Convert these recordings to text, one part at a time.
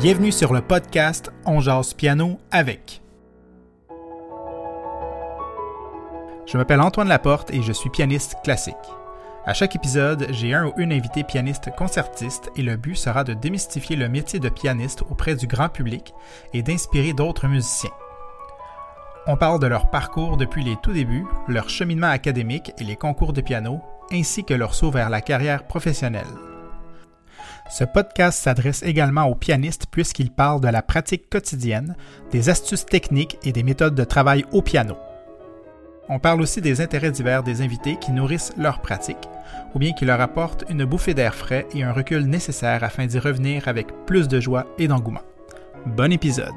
Bienvenue sur le podcast On jase piano avec. Je m'appelle Antoine Laporte et je suis pianiste classique. À chaque épisode, j'ai un ou une invité pianiste concertiste et le but sera de démystifier le métier de pianiste auprès du grand public et d'inspirer d'autres musiciens. On parle de leur parcours depuis les tout débuts, leur cheminement académique et les concours de piano, ainsi que leur saut vers la carrière professionnelle. Ce podcast s'adresse également aux pianistes puisqu'il parle de la pratique quotidienne, des astuces techniques et des méthodes de travail au piano. On parle aussi des intérêts divers des invités qui nourrissent leur pratique, ou bien qui leur apportent une bouffée d'air frais et un recul nécessaire afin d'y revenir avec plus de joie et d'engouement. Bon épisode!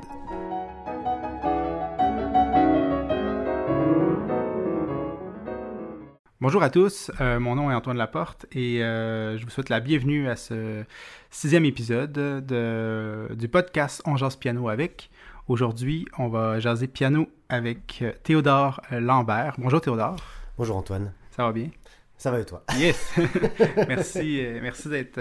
Bonjour à tous, euh, mon nom est Antoine Laporte et euh, je vous souhaite la bienvenue à ce sixième épisode de, du podcast On jase piano avec. Aujourd'hui, on va jaser piano avec Théodore Lambert. Bonjour Théodore. Bonjour Antoine. Ça va bien? Ça va et toi? Yes! merci, euh, merci d'être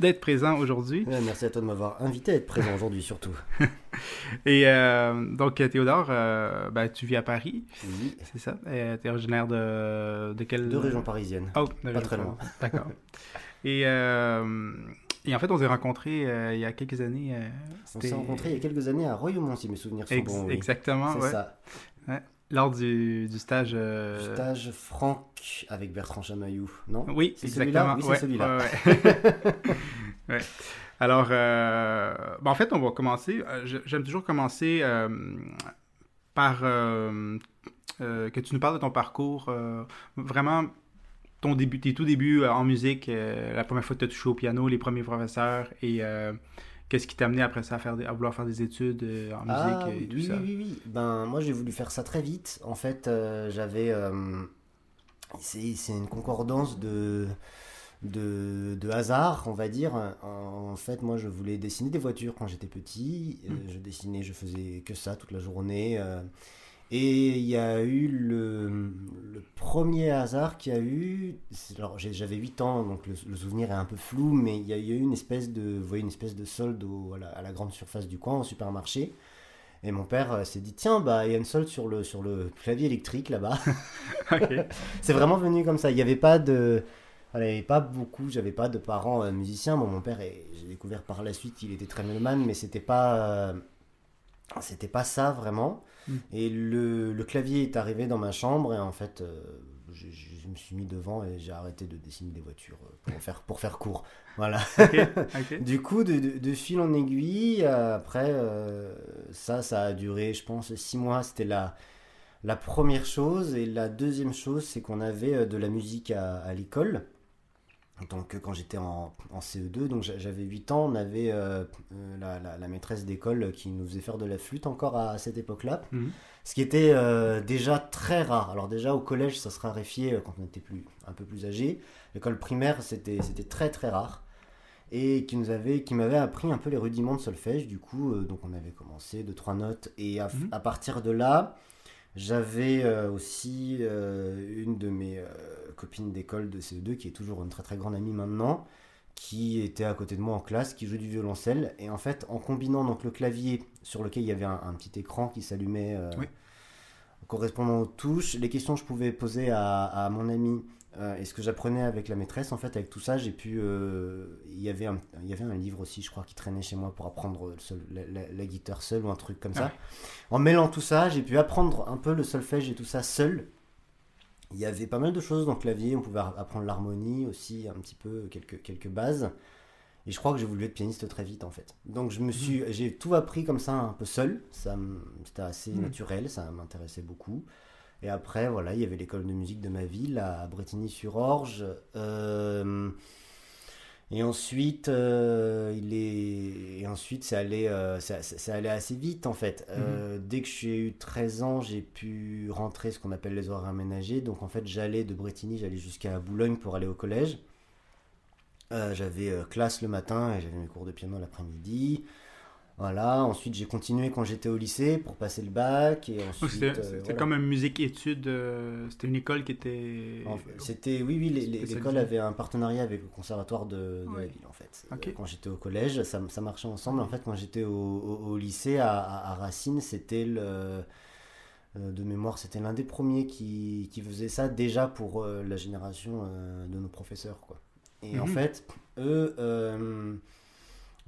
d'être présent aujourd'hui. merci à toi de m'avoir invité à être présent aujourd'hui surtout. Et euh, donc Théodore, euh, ben, tu vis à Paris. Oui. C'est ça. tu es originaire de, de quelle... De région parisienne. Oh, de Pas très loin. D'accord. et, euh, et en fait, on s'est rencontrés il y a quelques années. on s'est rencontrés il y a quelques années à Royaumont, si mes souvenirs sont bons. Exactement, C'est ça. Ouais. Lors du, du stage. Du stage Franck avec Bertrand Chamaillou, non? Oui, exactement. Oui, c'est celui-là. Ouais, Alors, euh, ben, en fait, on va commencer. J'aime toujours commencer euh, par euh, que tu nous parles de ton parcours. vraiment, ton début, tes tout débuts en musique, la première fois que tu as touché au piano, les premiers professeurs et Qu'est-ce qui t'a amené après ça à, faire à vouloir faire des études euh, en musique ah, et tout oui, ça? Oui, oui, oui. Ben, moi, j'ai voulu faire ça très vite. En fait, euh, j'avais. Euh, c'est une concordance de, de, de, hasard, on va dire. En, fait, moi, je voulais dessiner des voitures quand j'étais petit. Hmm. Je dessinais, je faisais que ça toute la journée. Et il y a eu le premier hasard qu'il y a eu. Alors j'avais 8 ans, donc le, souvenir est un peu flou, mais il y a eu une espèce de, vous voyez, une espèce de solde au, à, la, grande surface du coin, au supermarché. Et mon père euh, s'est dit tiens, bah il y a une solde sur le, sur le clavier électrique là-bas. C'est vraiment venu comme ça. Il n'y avait pas de. Il avait pas beaucoup, j'avais pas de parents euh, musiciens. Bon, mon père, j'ai découvert par la suite qu'il était très mélomane, mais c'était pas. Euh, c'était pas ça vraiment. Et le, le, clavier est arrivé dans ma chambre et en fait, euh, je, je, me suis mis devant et j'ai arrêté de dessiner des voitures euh, pour faire, pour faire court. Voilà. du coup, de, de, fil en aiguille, euh, après, ça, ça a duré, je pense, six mois. C'était la, la première chose. Et la deuxième chose, c'est qu'on avait de la musique à, à l'école. Donc quand j'étais en, en, CE2, donc j'avais 8 ans, on avait euh, euh, la, la, la, maîtresse d'école qui nous faisait faire de la flûte encore à, cette époque-là, mhm. ce qui était euh, déjà très rare. Alors déjà au collège ça se raréfiait quand on était plus, un peu plus âgé, l'école primaire c'était très très rare, et qui nous avait, qui m'avait appris un peu les rudiments de solfège du coup, donc on avait commencé de trois notes, et à, mhm. à partir de là, j'avais aussi une de mes copine d'école de CE2 qui est toujours une très très grande amie maintenant, qui était à côté de moi en classe, qui joue du violoncelle. Et en fait, en combinant donc le clavier sur lequel il y avait un, petit écran qui s'allumait euh, correspondant aux touches, les questions que je pouvais poser à, mon ami euh, et ce que j'apprenais avec la maîtresse, en fait, avec tout ça, j'ai pu. Euh, il, y avait un, il y avait un livre aussi, je crois, qui traînait chez moi pour apprendre la, guitare seule ou un truc comme ça. En mêlant tout ça, j'ai pu apprendre un peu le solfège et tout ça seul il y avait pas mal de choses dans le clavier, on pouvait apprendre l'harmonie aussi, un petit peu, quelques, quelques bases. Et je crois que j'ai voulu être pianiste très vite en fait. Donc je me suis, mmh. j'ai tout appris comme ça un peu seul. Ça, c'était assez mmh. naturel, ça m'intéressait beaucoup. Et après voilà, il y avait l'école de musique de ma ville à Bretigny-sur-Orge. Euh, et ensuite, euh, il est... Et ensuite, ça allait, euh, ça, ça, allait assez vite en fait. Euh, mhm. Dès que j'ai eu 13 ans, j'ai pu rentrer ce qu'on appelle les horaires aménagés. Donc en fait, j'allais de Bretigny, j'allais jusqu'à Boulogne pour aller au collège. j'avais classe le matin et j'avais mes cours de piano l'après-midi. Voilà, ensuite j'ai continué quand j'étais au lycée pour passer le bac. et ensuite C'était euh, comme une musique-étude, euh, c'était une école qui était... C'était, oui, oui, l'école avait un partenariat avec le conservatoire de, la ville en fait. Euh, quand j'étais au collège, ça, ça, marchait ensemble. En fait, quand j'étais au, au, lycée à, à, Racine, c'était le... De mémoire, c'était l'un des premiers qui, qui, faisait ça déjà pour la génération de nos professeurs. Quoi. Et en mhm. fait, eux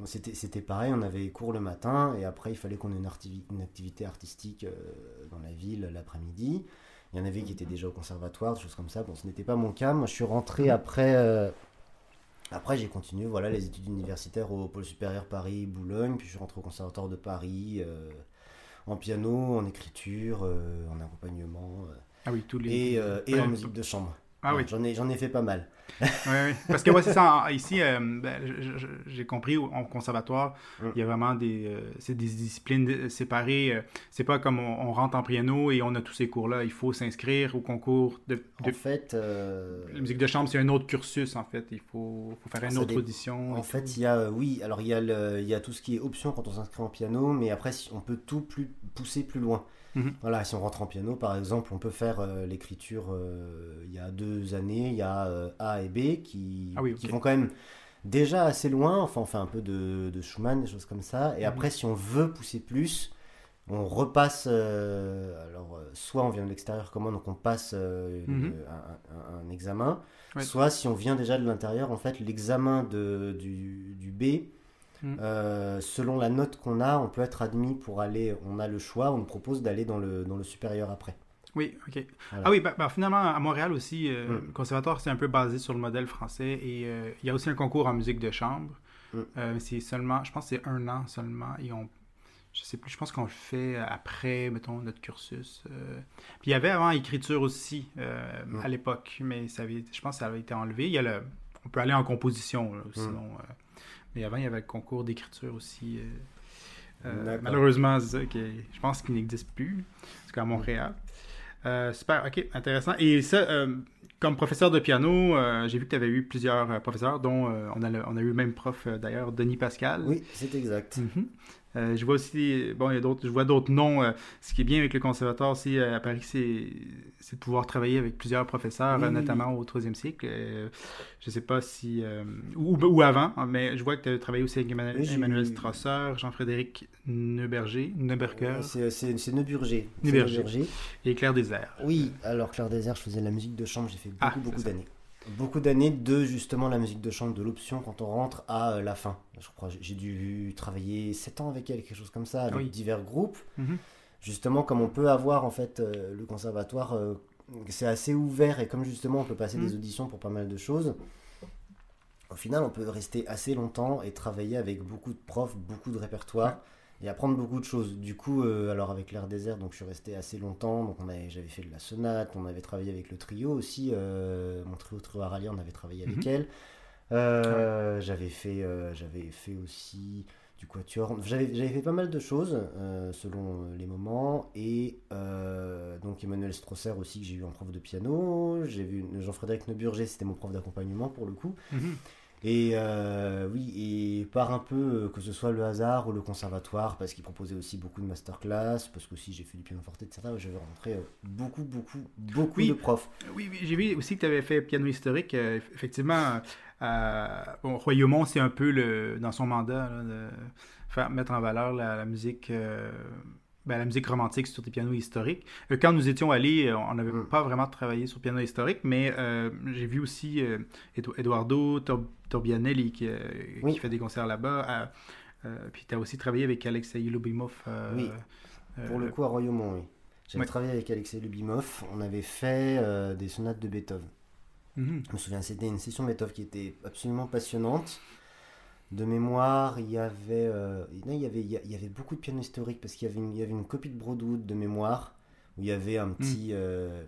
c'était pareil, on avait cours le matin et après il fallait qu'on ait une, une, activité artistique euh, dans la ville l'après-midi. Il y en avait qui étaient déjà au conservatoire, des choses comme ça. Bon, ce n'était pas mon cas. Moi, je suis rentré après. Euh, après, j'ai continué voilà, les études universitaires au Pôle supérieur Paris, Boulogne. Puis je suis rentré au conservatoire de Paris euh, en piano, en écriture, en accompagnement. ah oui, tous les. Et, et en musique de chambre. Ah oui. J'en ai, j'en ai fait pas mal. oui, oui. Parce que moi, c'est ça. Ici, euh, ben, j'ai compris, en conservatoire, mm. il y a vraiment des, euh, c'est des disciplines séparées. Euh, c'est pas comme on, rentre en piano et on a tous ces cours-là. Il faut s'inscrire au concours de. En fait. La musique de chambre, c'est un autre cursus, en fait. Il faut, faut faire une autre audition. En fait, il y a, oui, alors il y, a le, il y a tout ce qui est option quand on s'inscrit en piano, mais après, on peut tout plus, pousser plus loin. Mhm. Voilà, si on rentre en piano, par exemple, on peut faire euh, l'écriture euh, il y a deux années, il y a euh, A et B qui, ah qui vont quand même déjà assez loin. Enfin, on fait un peu de, de Schumann, des choses comme ça. Et mhm. après, si on veut pousser plus, on repasse. alors, soit on vient de l'extérieur, comment Donc, on passe mhm. un, examen. Soit, si on vient déjà de l'intérieur, en fait, l'examen du, du B Mm. Euh, selon la note qu'on a, on peut être admis pour aller, on a le choix, on nous propose d'aller dans le, dans le supérieur après. Oui, ok. Ah oui, bah, bah, finalement, à Montréal aussi, euh, mm. le conservatoire, c'est un peu basé sur le modèle français et euh, il y a aussi un concours en musique de chambre. Mm. c'est seulement, je pense que c'est un an seulement et on, je sais plus, je pense qu'on le fait après, mettons, notre cursus. Puis il y avait avant écriture aussi à l'époque, mais ça avait, je pense que ça avait été enlevé. Il y a le, on peut aller en composition, sinon mais avant, il y avait le concours d'écriture aussi. Euh, euh, malheureusement, je pense qu'il n'existe plus, en tout à Montréal. Euh, super, ok, intéressant. Et ça, comme professeur de piano, j'ai vu que tu avais eu plusieurs professeurs, dont on, a on a eu le même prof d'ailleurs, Denis Pascal. Oui, c'est exact. Mm-hmm. Euh, je vois aussi, bon, il y a d'autres, je vois d'autres noms. Euh, ce qui est bien avec le conservatoire aussi euh, à Paris, c'est, de pouvoir travailler avec plusieurs professeurs, notamment au troisième cycle. je ne sais pas si, ou, ou, avant, hein, mais je vois que tu as travaillé aussi avec Emmanuel, Strasser, Jean-Frédéric Neuberger, Neuberger. c'est, c'est, Neuburger. Neuberger. Et Claire Désert. Oui, alors Claire Désert, je faisais la musique de chambre, j'ai fait beaucoup, ah, beaucoup d'années beaucoup d'années de justement la musique de chambre, de l'option quand on rentre à euh, la fin. Je crois j'ai dû travailler 7 ans avec elle, quelque chose comme ça, avec divers groupes. Mhm. Justement, comme on peut avoir en fait euh, le conservatoire, euh, c'est assez ouvert et comme justement on peut passer des mhm. auditions pour pas mal de choses. Au final, on peut rester assez longtemps et travailler avec beaucoup de profs, beaucoup de répertoires et apprendre beaucoup de choses. Du coup, euh, alors avec l'air désert, donc je suis resté assez longtemps. Donc on j'avais fait de la sonate, on avait travaillé avec le trio aussi, euh, mon trio trio Aralia, on avait travaillé avec mhm. elle. Euh, j'avais fait, j'avais fait aussi du quatuor. J'avais, j'avais fait pas mal de choses selon les moments. Et donc Emmanuel Strosser aussi que j'ai eu en prof de piano. J'ai vu Jean-Frédéric Neuburger, c'était mon prof d'accompagnement pour le coup. Mhm. Et euh, oui, et par un peu, euh, que ce soit le hasard ou le conservatoire, parce qu'il proposait aussi beaucoup de masterclass, parce que aussi j'ai fait du piano forte, etc. J'avais rencontré euh, beaucoup, beaucoup, beaucoup de profs. Oui, oui j'ai vu aussi que tu avais fait piano historique. effectivement, bon, Royaumont, c'est un peu le, dans son mandat de faire, mettre en valeur la, musique ben, la musique romantique sur des pianos historiques. Euh, quand nous étions allés, euh, on n'avait mm. pas vraiment travaillé sur piano historique, mais euh, j'ai vu aussi Eduardo Torbianelli qui, fait des concerts là-bas. puis tu as aussi travaillé avec Alexei Lubimov. oui, pour le coup à Royaumont, oui. J'avais travaillé avec Alexei Lubimov. On avait fait des sonates de Beethoven. Mm-hmm. Je me souviens, c'était une session Beethoven qui était absolument passionnante de mémoire, il y avait, euh, il y avait, il y avait beaucoup de piano historiques parce qu'il y avait une, il y avait une copie de Broadwood de mémoire où il y avait un hmm. petit, euh,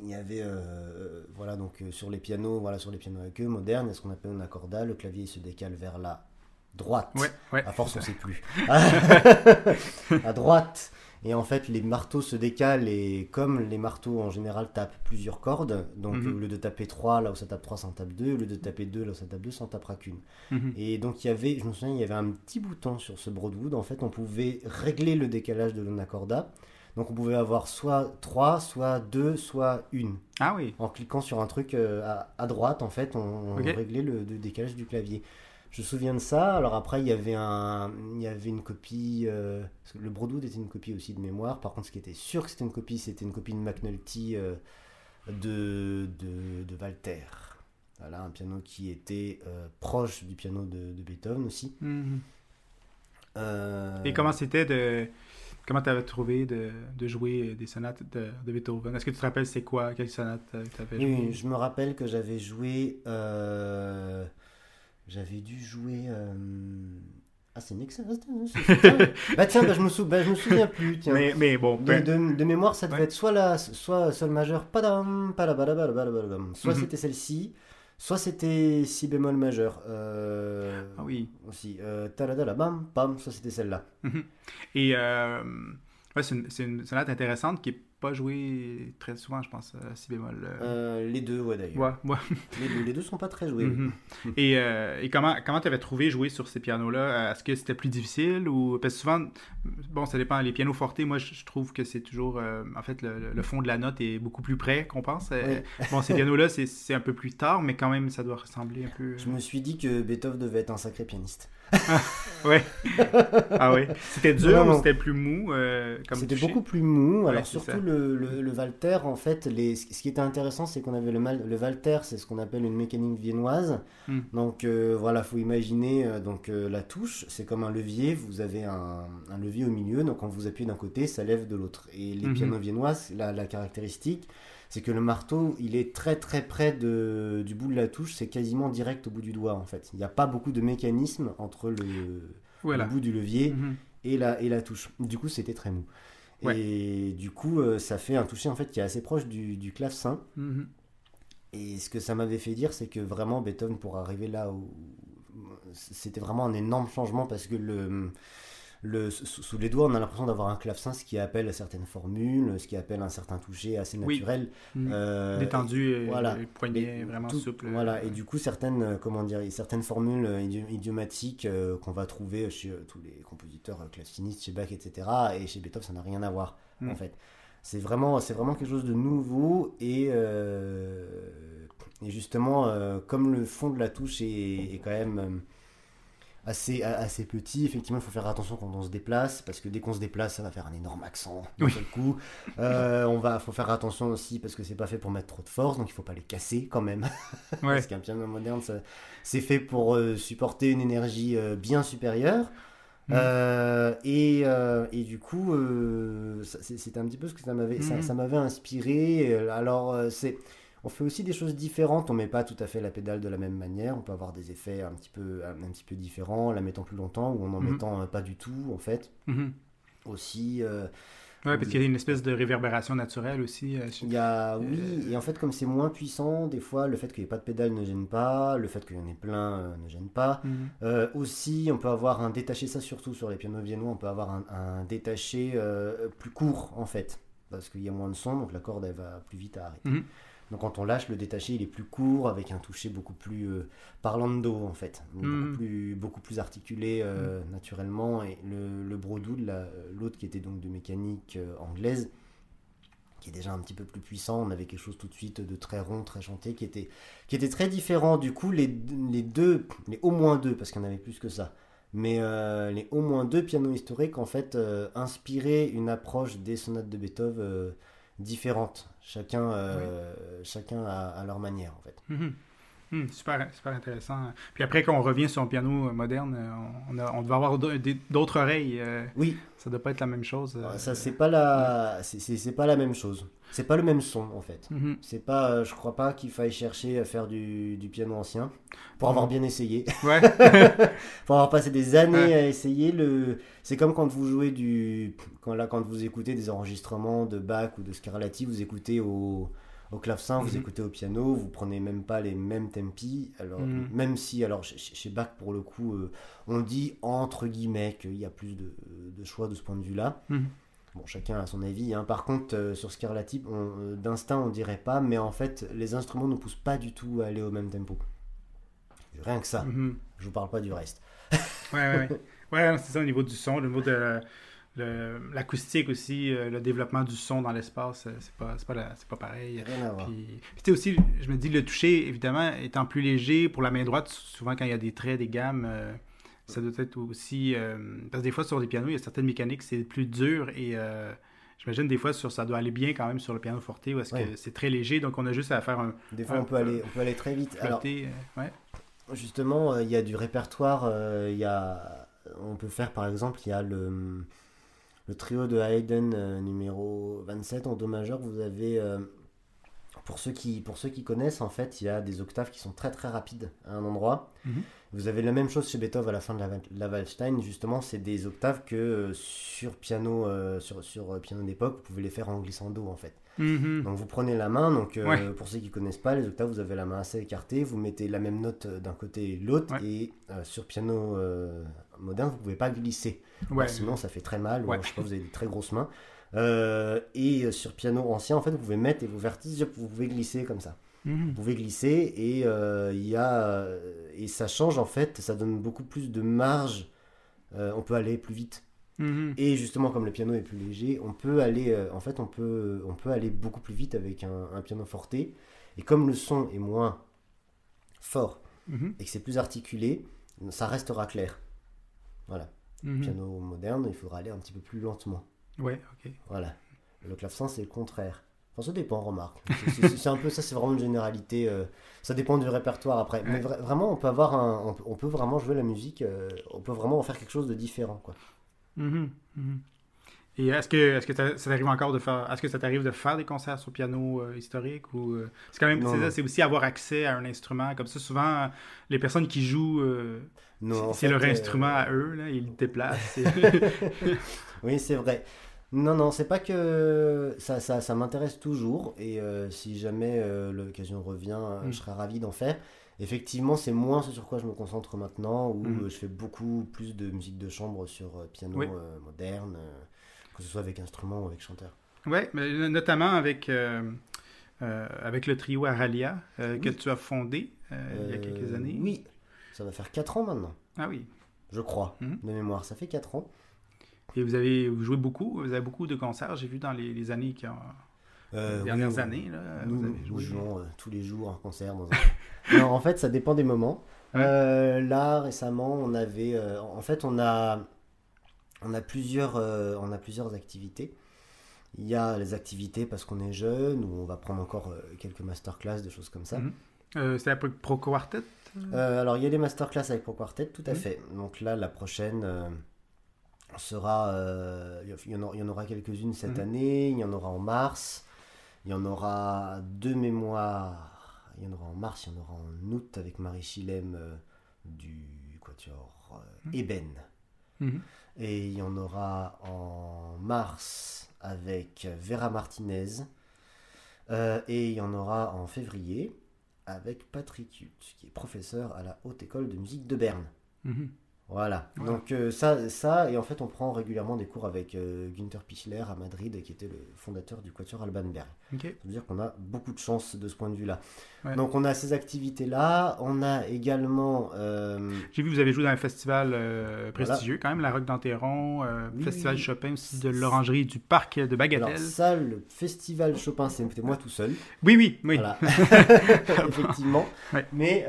il y avait, euh, voilà donc sur les pianos, voilà sur les pianos avec eux modernes, ce qu'on appelle un accordat, le clavier se décale vers la droite. Ouais, ouais. À force, on sait plus. à droite. Et en fait, les marteaux se décalent et comme les marteaux en général tapent plusieurs cordes, donc Mhm. au lieu de taper 3, là où ça tape 3, ça en tape 2, au lieu de taper 2, là où ça tape 2, ça en tapera qu'une. Mhm. Et donc il y avait, je me souviens, il y avait un petit bouton sur ce Broadwood, en fait, on pouvait régler le décalage de l'anacorda. Donc on pouvait avoir soit 3, soit 2, soit 1. Ah oui. En cliquant sur un truc euh, à, à droite, en fait, on, réglait le, le décalage du clavier. Je me souviens de ça. Alors après, il y avait, un, il y avait une copie. euh, parce que le Broadwood était une copie aussi de mémoire. Par contre, ce qui était sûr que c'était une copie, c'était une copie de McNulty euh, de, de, de Walter. Voilà, un piano qui était euh, proche du piano de, de Beethoven aussi. Mhm. Et comment c'était de. Comment tu avais trouvé de, de jouer des sonates de, de Beethoven? Est-ce que tu te rappelles c'est quoi Quelle sonate tu avais Oui, joué? oui, je me rappelle que j'avais joué. euh, J'avais dû jouer. euh, Ah, c'est une excellente. ça. bah tiens, bah, je, me sou... bah, je me souviens plus. Tiens. mais, mais bon, De, peu- de- de mémoire, ça devait Ouais. être soit la, soit sol majeur, padam, padabadabadabadabam. soit Mhm. c'était celle-ci, soit c'était si bémol majeur. euh, Ah oui. Aussi, euh, taladala, bam, pam, soit c'était celle-là. Mhm. Et euh, ouais, c'est une, une sonate intéressante qui n'est pas jouée très souvent, je pense, à si bémol. euh. Euh, les deux, ouais d'ailleurs. Ouais, ouais. Les, deux, les deux sont pas très joués. Mhm. Et, euh, et comment comment tu avais trouvé jouer sur ces pianos-là? Est-ce que c'était plus difficile ou parce que souvent bon ça dépend les pianos fortés moi je, trouve que c'est toujours euh, en fait le, le fond de la note est beaucoup plus près qu'on pense. Bon ces pianos-là c'est c'est un peu plus tard mais quand même ça doit ressembler un peu. Je me suis dit que Beethoven devait être un sacré pianiste. Ouais. ah ouais. C'était dur non. ou c'était plus mou euh, C'était beaucoup plus mou. Ouais, Alors surtout le, le, le Walter, en fait, les, ce qui était intéressant, c'est qu'on avait le, mal, le Walter, c'est ce qu'on appelle une mécanique viennoise. Hmm. Donc euh, voilà, faut imaginer euh, donc euh, la touche, c'est comme un levier. Vous avez un, un levier au milieu, donc quand vous appuyez d'un côté, ça lève de l'autre. Et les Mhm. pianos viennois, la, la caractéristique, c'est que le marteau, il est très très près de, du bout de la touche, c'est quasiment direct au bout du doigt en fait. Il n'y a pas beaucoup de mécanisme entre le, Voilà. le bout du levier Mhm. et la, et la touche. Du coup, c'était très mou. Ouais. Et du coup, euh, ça fait un toucher en fait qui est assez proche du, du clavecin. Mhm. Et ce que ça m'avait fait dire, c'est que vraiment Beethoven, pour arriver là où. C'était vraiment un énorme changement parce que le. Le, sous, les doigts, on a l'impression d'avoir un clavecin, ce qui appelle certaines formules, ce qui appelle un certain toucher assez naturel. Mhm. Euh, Détendu et, voilà. et poignet vraiment tout- souple. Voilà, et du coup, certaines, euh, comment dire, certaines formules euh, idi- idiomatiques euh, qu'on va trouver chez euh, tous les compositeurs euh, clavecinistes, chez Bach, etc. Et chez Beethoven, ça n'a rien à voir, Mm. en fait. C'est vraiment, vraiment quelque chose de nouveau et, euh, et justement, euh, comme le fond de la touche est, est quand même euh, assez, assez petit, effectivement, il faut faire attention quand on se déplace parce que dès qu'on se déplace, ça va faire un énorme accent d'un Oui. seul coup. Euh, on va, faut faire attention aussi parce que c'est pas fait pour mettre trop de force, donc il faut pas les casser quand même. Ouais. Parce qu'un piano moderne, c'est fait pour euh, supporter une énergie euh, bien supérieure. Mhm. Euh, et, et du coup, c'est- c'était un petit peu ce que ça m'avait ça, ça m'avait inspiré. Alors, c'est, on fait aussi des choses différentes. On met pas tout à fait la pédale de la même manière. On peut avoir des effets un petit peu, un, un petit peu différents, la mettant plus longtemps ou en en Mhm. mettant euh, pas du tout, en fait. Mhm. Aussi, euh, Ouais, parce qu'il y a une espèce de réverbération naturelle aussi. euh, Il y a, Euh, oui, et en fait, comme c'est moins puissant, des fois, le fait qu'il n'y ait pas de pédale ne gêne pas, le fait qu'il y en ait plein euh, ne gêne pas. Mhm. Euh, aussi, on peut avoir un détaché, ça surtout sur les pianos viennois, on peut avoir un, un détaché euh, plus court, en fait, parce qu'il y a moins de son, donc la corde, elle va plus vite à arrêter. Mhm. Donc quand on lâche, le détaché, il est plus court, avec un toucher beaucoup plus euh, parlando, en fait, beaucoup, plus, beaucoup plus articulé euh, naturellement. Et le, le Broadwood, la- l'autre qui était donc de mécanique euh, anglaise, qui est déjà un petit peu plus puissant. On avait quelque chose tout de suite de très rond, très chanté, qui était, qui était très différent. Du coup, les, les deux, les au moins deux, parce qu'il y en avait plus que ça, mais euh, les au moins deux pianos historiques, en fait, inspiraient une approche des sonates de Beethoven différente. Chacun, euh, chacun à, à leur manière, en fait. Mhm. Mhm, super, super intéressant. Puis après, quand on revient sur un piano euh, moderne, euh, on, a- on devait avoir d'autres oreilles. euh, Oui, ça doit pas être la même chose. ça c'est pas la, c'est- pas la même chose. C'est pas le même son, en fait. mhm. C'est pas, je crois pas qu'il faille chercher à faire du, du piano ancien pour avoir bien essayé. Ouais. pour avoir passé des années Ouais. à essayer le. C'est comme quand vous jouez du, quand là quand vous écoutez des enregistrements de Bach ou de Scarlatti, vous écoutez au Au clavecin, vous Mhm. écoutez au piano, vous prenez même pas les mêmes tempi. Alors, Mhm. même si, alors chez, Bach, pour le coup, euh, on dit entre guillemets qu'il y a plus de, de choix de ce point de vue-là. Mhm. Bon, chacun a son avis. hein. Par contre, euh, sur Scarlatti, euh, d'instinct, on dirait pas, mais en fait, les instruments ne poussent pas du tout à aller au même tempo. Rien que ça. Je vous parle pas du reste. Ouais, ouais, ouais. Ouais, non, c'est ça au niveau du son, au niveau de l'acoustique aussi, euh, le développement du son dans l'espace, euh, c'est pas, pas, la- c'est pas pareil. Rien. Puis, puis tu sais aussi, je me dis, le toucher, évidemment, étant plus léger, pour la main droite, souvent quand il y a des traits, des gammes, euh, ça doit être aussi... parce que des fois, sur des pianos, il y a certaines mécaniques, c'est plus dur et... J'imagine des fois sur, ça doit aller bien quand même sur le piano forte où est-ce Ouais. que c'est très léger donc on a juste à faire un Des fois, un on peut peu aller, on peut aller très vite. Alors, flotter. ouais. Justement, il y a du répertoire. Il y a, on peut faire par exemple, il y a le, le trio de Haydn euh, numéro 27 en do majeur. Vous avez, euh, pour ceux qui, connaissent, en fait, il y a des octaves qui sont très très rapides à un endroit. Mhm. Vous avez la même chose chez Beethoven à la fin de la, la Waldstein. Justement, c'est des octaves que euh, sur piano, euh, sur, sur euh, piano d'époque, vous pouvez les faire en glissando en fait. Mhm. Donc vous prenez la main, donc euh, Ouais. pour ceux qui connaissent pas les octaves, vous avez la main assez écartée, vous mettez la même note d'un côté et de l'autre, Ouais. et sur piano moderne, vous pouvez pas glisser, Ouais. sinon ça fait très mal, ou je sais pas, vous avez des très grosses mains. Et sur piano ancien, en fait, vous pouvez mettre et vous vertiges, vous pouvez glisser comme ça. Mhm. Vous pouvez glisser et euh, il y a euh, et ça change en fait, ça donne beaucoup plus de marge. Euh, on peut aller plus vite. Mhm. Et justement, comme le piano est plus léger, on peut aller, euh, en fait, on peut, on peut aller beaucoup plus vite avec un, un piano forte. Et comme le son est moins fort Mhm. et que c'est plus articulé, ça restera clair. Voilà. Mhm. Piano moderne, il faudra aller un petit peu plus lentement. Ouais, ok. Voilà. Le clavecin, c'est le contraire. Enfin, ça dépend, remarque. C'est- un peu ça, c'est vraiment une généralité. euh, ça dépend du répertoire après. Mais vra- vraiment, on peut avoir un, on peut, on peut vraiment jouer la musique. euh, on peut vraiment en faire quelque chose de différent, quoi. Mhm, mhm. Et est-ce que, est-ce que ça t'arrive encore de faire, est-ce que ça t'arrive de faire des concerts sur piano euh, historique ou euh, c'est quand même, c'est aussi avoir accès à un instrument comme ça. Souvent, les personnes qui jouent, euh, c'est leur instrument à eux là, ils le déplacent. Oui, c'est vrai. Non, non, c'est pas que ça, ça, ça m'intéresse toujours et euh, si jamais euh, l'occasion revient, euh, Mm. je serais ravi d'en faire. Effectivement, c'est moins ce sur quoi je me concentre maintenant, où Mm. je fais beaucoup plus de musique de chambre sur piano Oui. euh, moderne, que ce soit avec instrument ou avec chanteur. mais notamment avec avec le trio Aralia que Oui. tu as fondé il y a quelques années. Oui, ça va faire 4 ans maintenant, Ah oui. je crois, Mhm. de mémoire. Ça fait 4 ans. Et vous avez vous joué beaucoup, vous avez beaucoup de concerts. J'ai vu dans les, les années qui ont Euh, les dernières oui, années là, Nous, vous avez nous jouons euh, tous les jours un concert dans un... non, en fait, ça dépend des moments. Ouais. Euh, là, récemment, on avait... en fait, on a, on, a plusieurs, on a plusieurs activités. Il y a les activités parce qu'on est jeune, où on va prendre encore quelques masterclass, des choses comme ça. Euh, C'était un Pro Quartet. Alors, il y a les masterclass avec Pro Quartet, tout à Mhm. fait. Donc là, la prochaine sera... euh, il, y en il y en aura quelques-unes cette Mhm. année, il y en aura en mars, il y en aura deux mémoires, il y en aura en mars, il y en aura en août avec Marie Chilem euh, du Quatuor euh, Mhm. Eben. Mhm. Et il y en aura en mars avec Vera Martinez. Euh, et il y en aura en février avec Patrick Hutt, qui est professeur à la Haute École de musique de Berne. Mhm. Voilà. Donc euh, ça, ça, et en fait on prend régulièrement des cours avec euh, Günther Pichler à Madrid, qui était le fondateur du Quatuor Alban Berg. Ok. Ça veut dire qu'on a beaucoup de chance de ce point de vue-là. Ouais. Donc on a ces activités-là, on a également... euh, J'ai vu que vous avez joué dans un festival Voilà. prestigieux, quand même, la Roque d'Anteron, Oui, Festival oui. Chopin aussi de l'Orangerie du Parc de alors Bagatelle. ça, le festival Chopin, c'était moi tout seul. Oui, oui, oui. Voilà. Effectivement. Ouais. Mais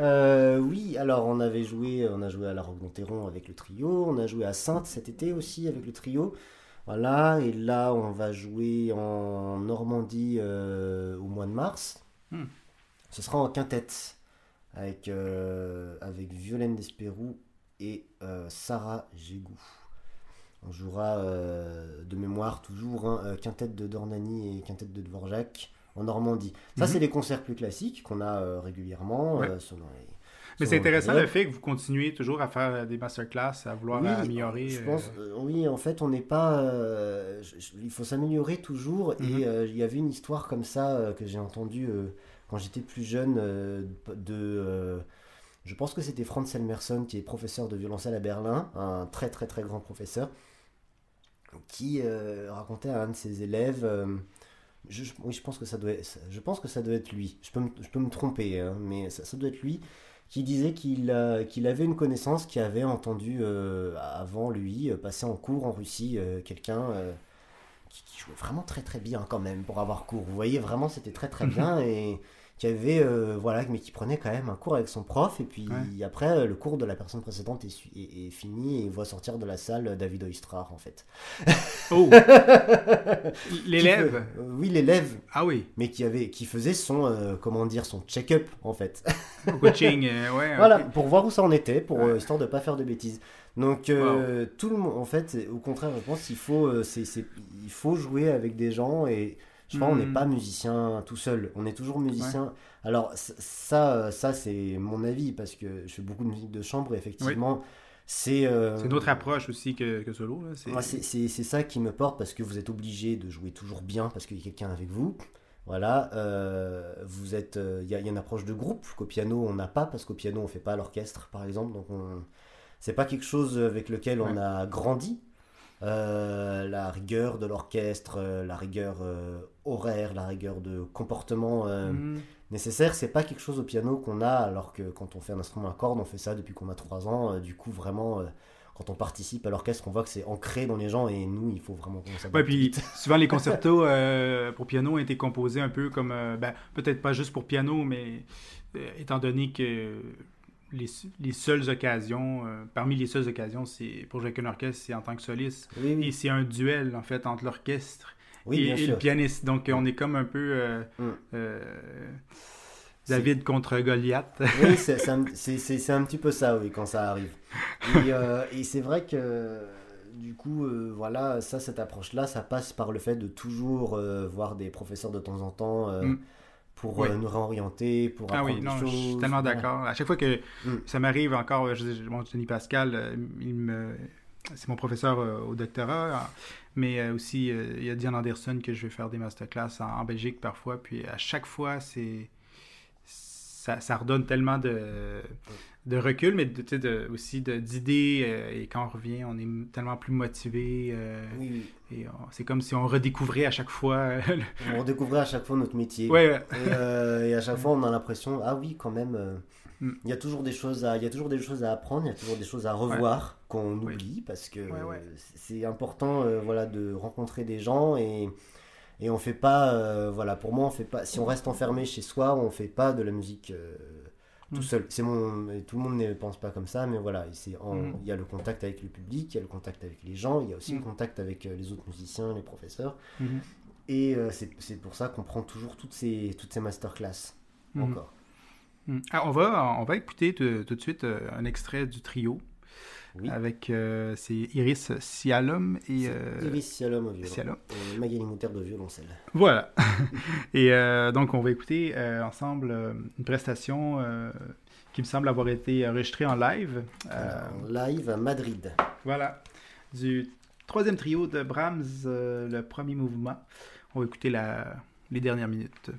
oui, alors on avait joué, on a joué à la Roque d'Anteron avec le trio, on a joué à Sainte cet été aussi avec le trio. Voilà, et là on va jouer en Normandie euh, au mois de mars. Hmm. Ce sera en quintette avec, euh, avec Violaine Despérou et euh, Sarah Gégou. On jouera de mémoire toujours hein, quintette de Dornani et quintette de Dvorak en Normandie. Ça, Mhm. c'est les concerts plus classiques qu'on a régulièrement. Ouais. selon les- Mais c'est intéressant le fait que vous continuez toujours à faire des masterclass, à vouloir améliorer. Je pense, oui, en fait, on n'est pas. il faut s'améliorer toujours. Et mhm. il y avait une histoire comme ça que j'ai entendue quand j'étais plus jeune de je pense que c'était Franz Elmerson, qui est professeur de violoncelle à Berlin, un très très très grand professeur, qui euh, racontait à un de ses élèves. Euh, je, oui, je pense que ça doit, être, je pense que ça doit être lui. Je peux me, je peux me tromper, hein, mais ça, doit être lui qui disait qu'il qu'il avait une connaissance qui avait entendu euh, avant lui passer en cours en Russie quelqu'un qui, qui, jouait vraiment très très bien quand même pour avoir cours. Vous voyez, vraiment c'était très très bien et qui avait euh, voilà mais qui prenait quand même un cours avec son prof et puis après le cours de la personne précédente est, est, fini et voit sortir de la salle David Oistrar en fait. Oh. L'élève euh, oui l'élève. Ah oui. Mais qui avait qui faisait son euh, comment dire son check-up en fait. Coaching ouais voilà pour voir où ça en était pour histoire de pas faire de bêtises. Donc tout le monde en fait au contraire je pense qu'il faut c'est il faut jouer avec des gens et je crois qu'on n'est hmm. pas musicien tout seul, on est toujours musicien. Alors ça, ça c'est mon avis parce que je fais beaucoup de musique de chambre et effectivement. C'est euh... notre approche aussi que, que solo. C'est ça qui me porte parce que vous êtes obligé de jouer toujours bien parce qu'il y a quelqu'un avec vous. Voilà, euh, vous êtes, il euh, y, a une approche de groupe qu'au piano on n'a pas parce qu'au piano on fait pas l'orchestre par exemple, donc on, c'est pas quelque chose avec lequel on a grandi. Euh, la rigueur de l'orchestre, euh, la rigueur euh, horaire, la rigueur de comportement mm. nécessaire, c'est pas quelque chose au piano qu'on a alors que quand on fait un instrument à cordes, on fait ça depuis qu'on a 3 ans. du coup, vraiment, quand on participe à l'orchestre, on voit que c'est ancré dans les gens et nous, il faut vraiment qu'on s'adapte. Ouais, puis souvent les concertos pour piano ont été composés un peu comme, ben, peut-être pas juste pour piano, mais étant donné que les, seules occasions, euh, parmi les seules occasions, c'est pour jouer avec un orchestre, c'est en tant que soliste. Et c'est un duel, en fait, entre l'orchestre et, le pianiste. Donc, on est comme un peu euh, mm. euh, David contre Goliath. oui, c'est un, un, petit peu ça, oui, quand ça arrive. Et, c'est vrai que, du coup, voilà, ça, cette approche-là, ça passe par le fait de toujours voir des professeurs de temps en temps. Mm pour euh, nous réorienter, pour ah oui, non, Je suis tellement d'accord. À chaque fois que mm. ça m'arrive encore, euh, je, mon Denis Pascal, euh, il me, c'est mon professeur au doctorat, mais aussi il y a Diane Anderson que je vais faire des masterclass en, en Belgique parfois, puis à chaque fois c'est ça, redonne tellement de, de recul, mais de, de, aussi d'idées. Euh, et quand on revient, on est tellement plus motivé. Euh, oui, Et c'est comme si on redécouvrait à chaque fois. Euh, on redécouvrait à chaque fois notre métier. Ouais, et, à chaque fois, on a l'impression, ah oui, quand même, mm. il y a toujours des choses à, il y a toujours des choses à apprendre, il y a toujours des choses à revoir qu'on oublie parce que c'est important, voilà, de rencontrer des gens et et on fait pas euh, voilà pour moi on fait pas si on reste enfermé chez soi on fait pas de la musique euh, tout mm. seul c'est mon tout le monde ne pense pas comme ça mais voilà mm. il y a le contact avec le public il y a le contact avec les gens il y a aussi le contact avec euh, les autres musiciens les professeurs mm-hmm. et c'est pour ça qu'on prend toujours toutes ces toutes ces masterclass mm-hmm. encore ah, on va on va écouter tout de suite un extrait du trio avec euh, c'est Iris Sialom et euh, Iris Sialom au violon. Et Magali Mouter de violoncelle. Voilà. et euh, donc on va écouter ensemble une prestation qui me semble avoir été enregistrée en live. en live à Madrid. Voilà. Du troisième trio de Brahms, le premier mouvement. On va écouter la, les dernières minutes.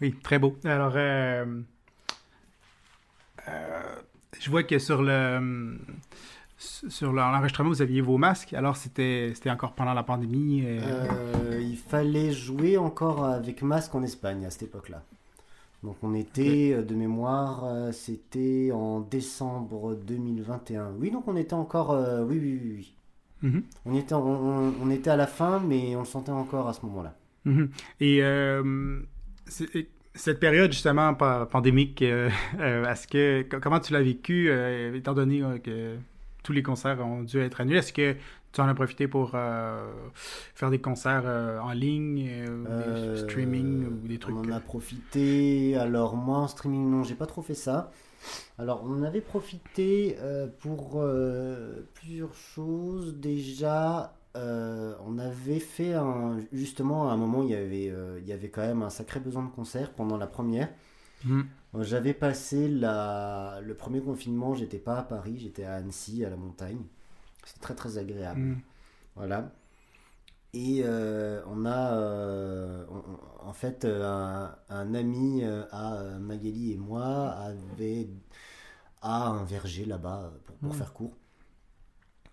Oui, très beau. Alors, euh, euh, je vois que sur le sur l'enregistrement, vous aviez vos masques. Alors, c'était encore pendant la pandémie euh, Il fallait jouer encore avec masque en Espagne à cette époque-là. Donc, on était, de mémoire, c'était en décembre 2021. Oui, donc on était encore. oui, oui, oui. oui. Mhm. on, était, on, était à la fin, mais on le sentait encore à ce moment-là. Mhm. Et cette période justement pandémique, euh, euh, est-ce que comment tu l'as vécu euh, étant donné que tous les concerts ont dû être annulés Est-ce que tu en as profité pour faire des concerts en ligne, des streaming ou des trucs? On en a profité. Alors moi en streaming non, j'ai pas trop fait ça. Alors on avait profité pour plusieurs choses déjà. Euh, on avait fait un, justement à un moment il y avait euh, il y avait quand même un sacré besoin de concert pendant la première. Mhm. J'avais passé la, le premier confinement, j'étais pas à Paris, j'étais à Annecy, à la montagne. C'était très très agréable. Mhm. Voilà. Et euh, on a, en fait, un, ami à Magali et moi avait a un verger là-bas pour, pour mhm. faire court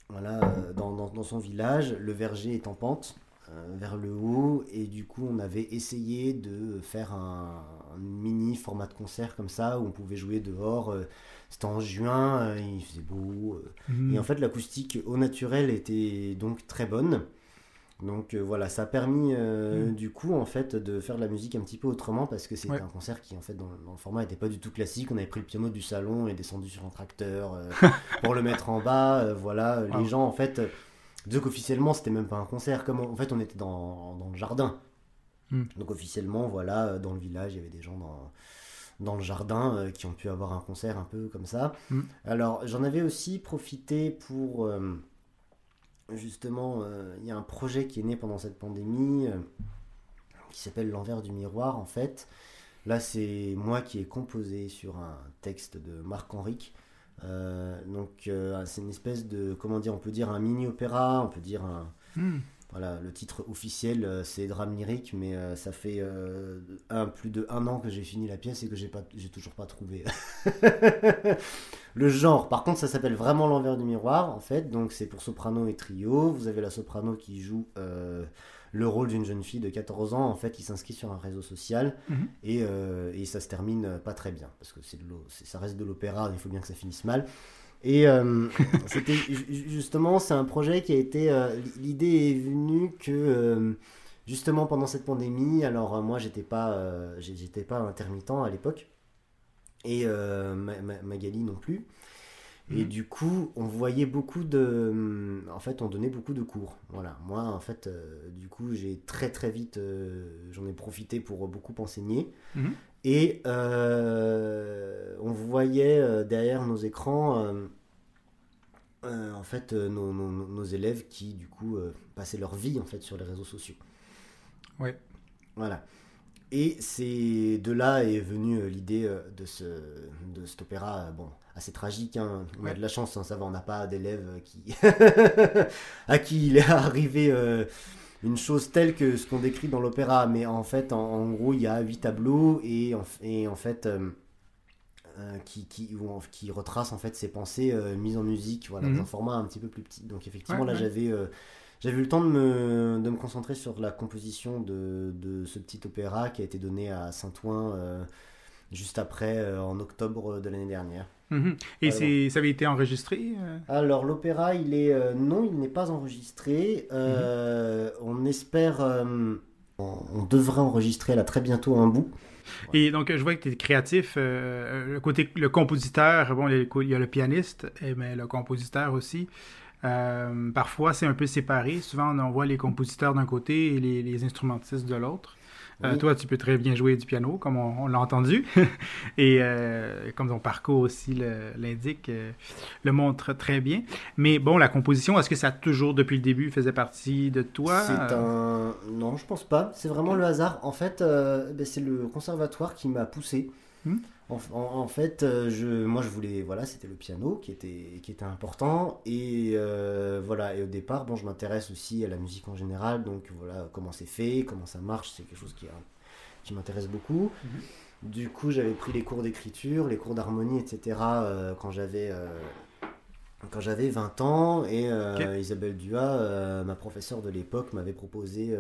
voilà, euh, dans, son village, le verger est en pente euh, vers le haut et du coup on avait essayé de faire un, mini format de concert comme ça où on pouvait jouer dehors. Euh, c'était en juin, il faisait beau mmh. et en fait l'acoustique au naturel était donc très bonne. Donc euh, voilà, ça a permis euh, mm. du coup en fait de faire de la musique un petit peu autrement parce que c'était un concert qui en fait dans, le format n'était pas du tout classique. On avait pris le piano du salon et descendu sur un tracteur euh, pour le mettre en bas. voilà, les gens en fait, donc officiellement c'était même pas un concert. Comme en fait on était dans, dans le jardin. Mm. Donc officiellement voilà, dans le village il y avait des gens dans dans le jardin qui ont pu avoir un concert un peu comme ça. Mm. Alors j'en avais aussi profité pour justement, euh, il y a un projet qui est né pendant cette pandémie euh, qui s'appelle L'envers du miroir en fait. Là, c'est moi qui ai composé sur un texte de Marc Henrique. Euh, donc, c'est une espèce de, comment dire, on peut dire un mini-opéra, on peut dire un. Hmm. Voilà, le titre officiel, c'est Drame lyrique, mais ça fait un, plus de un an que j'ai fini la pièce et que j'ai pas, j'ai toujours pas trouvé Le genre, par contre, ça s'appelle vraiment l'envers du miroir, en fait. Donc, c'est pour soprano et trio. Vous avez la soprano qui joue euh, le rôle d'une jeune fille de 14 ans, en fait, qui s'inscrit sur un réseau social. Mhm. Euh, et, ça se termine pas très bien, parce que c'est ça reste de l'opéra, il faut bien que ça finisse mal. Et euh, c'était justement, c'est un projet qui a été. L'idée est venue que justement pendant cette pandémie, alors moi j'étais pas, j'étais pas intermittent à l'époque et euh, Magali non plus. Et mm. du coup, on voyait beaucoup de. En fait, on donnait beaucoup de cours. Voilà. Moi, en fait, euh, du coup, j'ai très très vite. Euh, j'en ai profité pour beaucoup enseigner. Mm-hmm. Et on voyait derrière nos écrans. en fait, nos, nos, élèves qui, du coup, passaient leur vie en fait sur les réseaux sociaux. Ouais. Voilà. Et c'est de là est venue euh, l'idée euh, de, ce, de cet opéra, euh, bon, assez tragique. Hein. On a de la chance, hein, ça va, on n'a pas d'élèves qui... à qui il est arrivé une chose telle que ce qu'on décrit dans l'opéra. Mais en fait, en, gros, il y a huit tableaux et en, et en fait... qui, qui, qui retrace en fait ses pensées mises en musique voilà, dans mhm. un format un petit peu plus petit. Donc effectivement, là, j'avais j'avais eu le temps de me, de me, concentrer sur la composition de, de, ce petit opéra qui a été donné à Saint-Ouen euh, juste après, euh, en octobre de l'année dernière. Mhm. Et c'est, ça avait été enregistré euh? Alors l'opéra, il est non, il n'est pas enregistré. Mhm. On espère, on, devrait enregistrer là très bientôt un bout. Et donc, je vois que tu es créatif. le côté le compositeur, bon, il y a le pianiste, mais le compositeur aussi. Euh, parfois, c'est un peu séparé. Souvent, on voit les compositeurs d'un côté et les, instrumentistes de l'autre. Euh, toi, tu peux très bien jouer du piano, comme on, l'a entendu. et euh, comme ton parcours aussi l'indique, le montre très bien. Mais bon, la composition, est-ce que ça toujours, depuis le début, faisait partie de toi? C'est un... Non, je pense pas. C'est vraiment le hasard. En fait, ben, c'est le conservatoire qui m'a poussé. Hmm? En, fait, euh, je, moi je voulais, voilà, c'était le piano qui était, qui était important. Et euh, voilà, et au départ, bon, je m'intéresse aussi à la musique en général, donc voilà, comment c'est fait, comment ça marche, c'est quelque chose qui, qui m'intéresse beaucoup. Du coup, j'avais pris les cours d'écriture, les cours d'harmonie, etc. euh, quand j'avais euh, quand j'avais 20 ans et euh. Isabelle Dua, ma professeure de l'époque, m'avait proposé,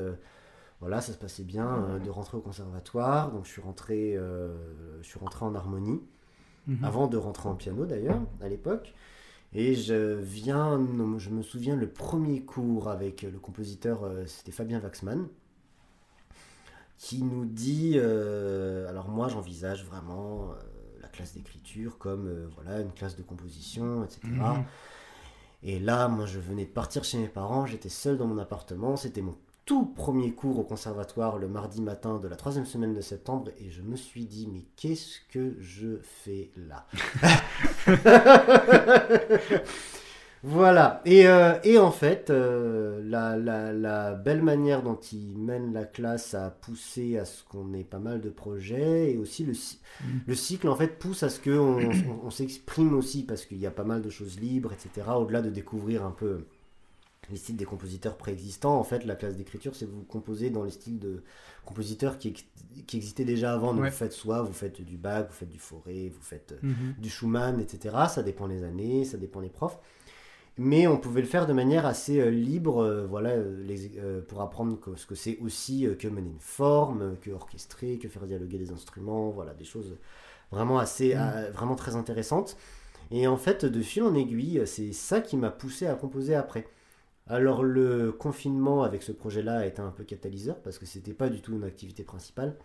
voilà, ça se passait bien, euh, de rentrer au conservatoire. Donc je suis rentré, euh, je suis rentré en harmonie Mhm. avant de rentrer en piano d'ailleurs, à l'époque. Et je viens, je me souviens, le premier cours avec le compositeur, euh, c'était Fabien Waxman, qui nous dit, alors moi j'envisage vraiment la classe d'écriture comme voilà une classe de composition, etc. Mhm. Et là, moi je venais de partir chez mes parents, j'étais seul dans mon appartement, c'était mon tout premier cours au conservatoire le mardi matin de la troisième semaine de septembre et je me suis dit mais qu'est-ce que je fais là Voilà, et, euh, et en fait, euh, la, la- la belle manière dont il mène la classe a poussé à ce qu'on ait pas mal de projets, et aussi le, le cycle en fait pousse à ce qu'on on, on s'exprime aussi, parce qu'il y a pas mal de choses libres, etc. Au-delà de découvrir un peu les styles des compositeurs préexistants, en fait, la classe d'écriture, c'est vous composez dans les styles de compositeurs qui, ex- qui existaient déjà avant. Donc Ouais. vous faites soit vous faites du Bach, vous faites du Fauré, vous faites euh, Mhm. du Schumann, etc. Ça dépend les années, ça dépend les profs. Mais on pouvait le faire de manière assez euh, libre, euh, voilà, les- euh, pour apprendre que- ce que c'est aussi que mener une forme, que orchestrer, que faire dialoguer des instruments, voilà, des choses vraiment assez, Mm. euh, vraiment très intéressantes. Et en fait, de fil en aiguille, c'est ça qui m'a poussé à composer après. Alors le confinement avec ce projet-là a été un peu catalyseur parce que c'était pas du tout une activité principale.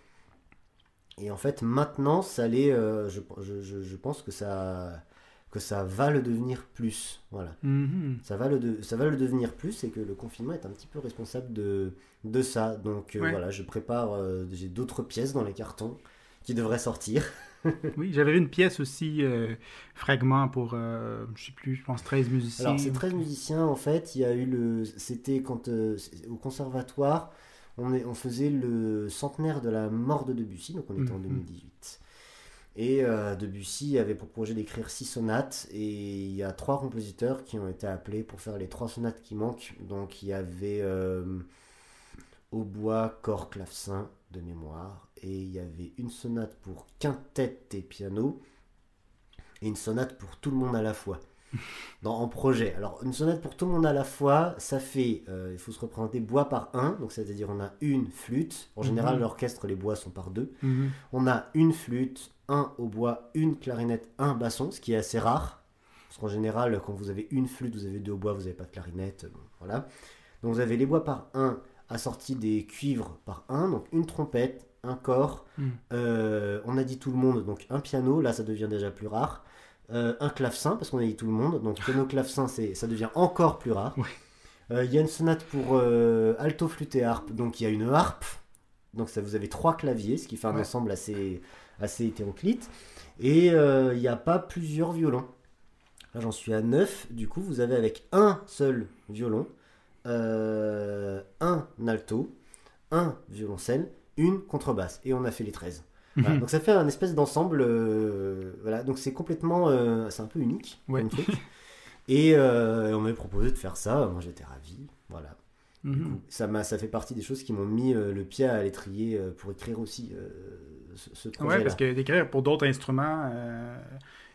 Et en fait, maintenant, ça l'est, euh, je, je- je- je pense que ça, que ça va le devenir plus. Voilà. Mhm. Ça va, le de- ça va le devenir plus et que le confinement est un petit peu responsable de, de ça. Donc euh, Ouais. voilà, je prépare, euh, j'ai d'autres pièces dans les cartons qui devraient sortir. Oui, j'avais une pièce aussi, euh, fragment pour, euh, je sais plus, je pense 13 musiciens. Alors c'est 13 musiciens en fait, il y a eu le... C'était quand euh, au conservatoire, on, est, on faisait le centenaire de la mort de Debussy, donc on était en Mhm. 2018. Et euh, Debussy avait pour projet d'écrire six sonates et il y a trois compositeurs qui ont été appelés pour faire les trois sonates qui manquent. Donc il y avait euh, hautbois, corps, clavecin de mémoire et il y avait une sonate pour quintette et piano et une sonate pour tout le monde à la fois dans, en projet. Alors, une sonate pour tout le monde à la fois, ça fait, euh, il faut se représenter bois par un, donc c'est-à-dire on a une flûte. En général, Mhm. l'orchestre, les bois sont par deux. Mhm. On a une flûte, un hautbois, une clarinette, un basson, ce qui est assez rare. Parce qu'en général, quand vous avez une flûte, vous avez deux hautbois, vous n'avez pas de clarinette. bon, voilà. Donc vous avez les bois par un, assortis des cuivres par un, donc une trompette, un corps. Mhm. Euh, on a dit tout le monde, donc un piano, là ça devient déjà plus rare. Euh, un clavecin, parce qu'on a dit tout le monde, donc piano clavecin, c'est, ça devient encore plus rare. Ouais. Euh, Il y a une sonate pour alto, flûte et harpe, donc il y a une harpe, donc ça vous avez trois claviers, ce qui fait un Ouais. ensemble assez, assez hétéroclite. Et il n'y a pas plusieurs violons. Là j'en suis à 9, du coup vous avez avec un seul violon, un alto, un violoncelle, une contrebasse. Et on a fait les 13. Voilà, Mhm. donc ça fait un espèce d'ensemble. euh, voilà, donc c'est complètement. euh, c'est un peu unique Ouais. comme truc. Et euh, on m'avait proposé de faire ça. Moi j'étais ravi. Voilà. Mhm. coup, ça, m'a, ça fait partie des choses qui m'ont mis le pied à l'étrier pour écrire aussi ce, ce projet-là. Ouais, parce que d'écrire pour d'autres instruments,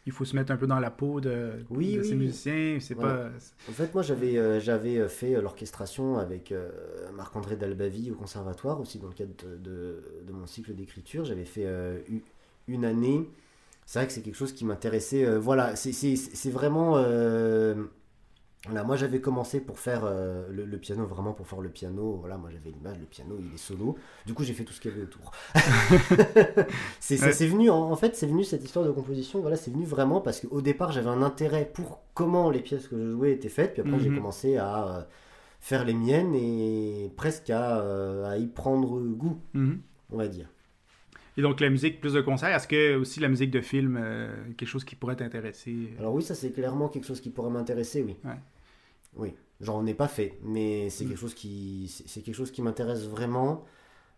il faut se mettre un peu dans la peau de, Oui, de oui, ces oui. musiciens. C'est Voilà. pas. En fait, moi, j'avais euh, j'avais fait euh, l'orchestration avec euh, Marc-André Dalbavie au conservatoire, aussi dans le cadre de, de- de mon cycle d'écriture. J'avais fait euh, une année. C'est vrai que c'est quelque chose qui m'intéressait. euh, voilà, c'est vraiment. Euh, voilà, moi, j'avais commencé pour faire euh, le, le piano, vraiment pour faire le piano. Voilà, moi, j'avais l'image, le piano, il est solo. Du coup, j'ai fait tout ce qu'il y avait autour. c'est Ouais. venu, en, en fait, c'est venu cette histoire de composition. Voilà, c'est venu vraiment parce qu'au départ, j'avais un intérêt pour comment les pièces que je jouais étaient faites. Puis après, j'ai Mhm. commencé à euh, faire les miennes et presque à, euh, à y prendre goût, Mhm. on va dire. Et donc la musique plus de concert, est-ce que aussi la musique de film, euh, quelque chose qui pourrait t'intéresser? Alors oui, ça c'est clairement quelque chose qui pourrait m'intéresser, oui. Ouais. Oui, j'en ai pas fait, mais c'est Mm. quelque chose qui c'est quelque chose qui m'intéresse vraiment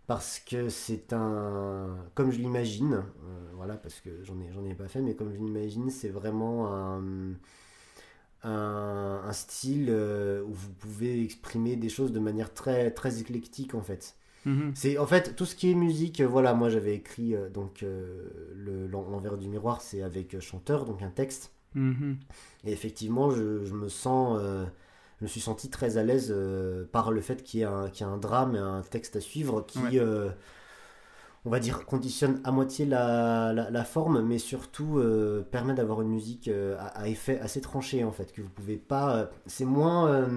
parce que c'est un comme je l'imagine, euh, voilà parce que j'en ai j'en ai pas fait, mais comme je l'imagine, c'est vraiment un un, un style euh, où vous pouvez exprimer des choses de manière très très éclectique en fait. Mhm. C'est en fait tout ce qui est musique. euh, Voilà, moi j'avais écrit euh, donc le l'en- l'envers du miroir, c'est avec chanteur, donc un texte. Mhm. Et effectivement, je, je me sens, je me suis senti très à l'aise euh, par le fait qu'il y, ait un- qu'il y a un drame et un texte à suivre qui, Ouais. euh, on va dire, conditionne à moitié la, la, la forme, mais surtout euh, permet d'avoir une musique à, à effet assez tranché en fait, que vous pouvez pas. c'est moins,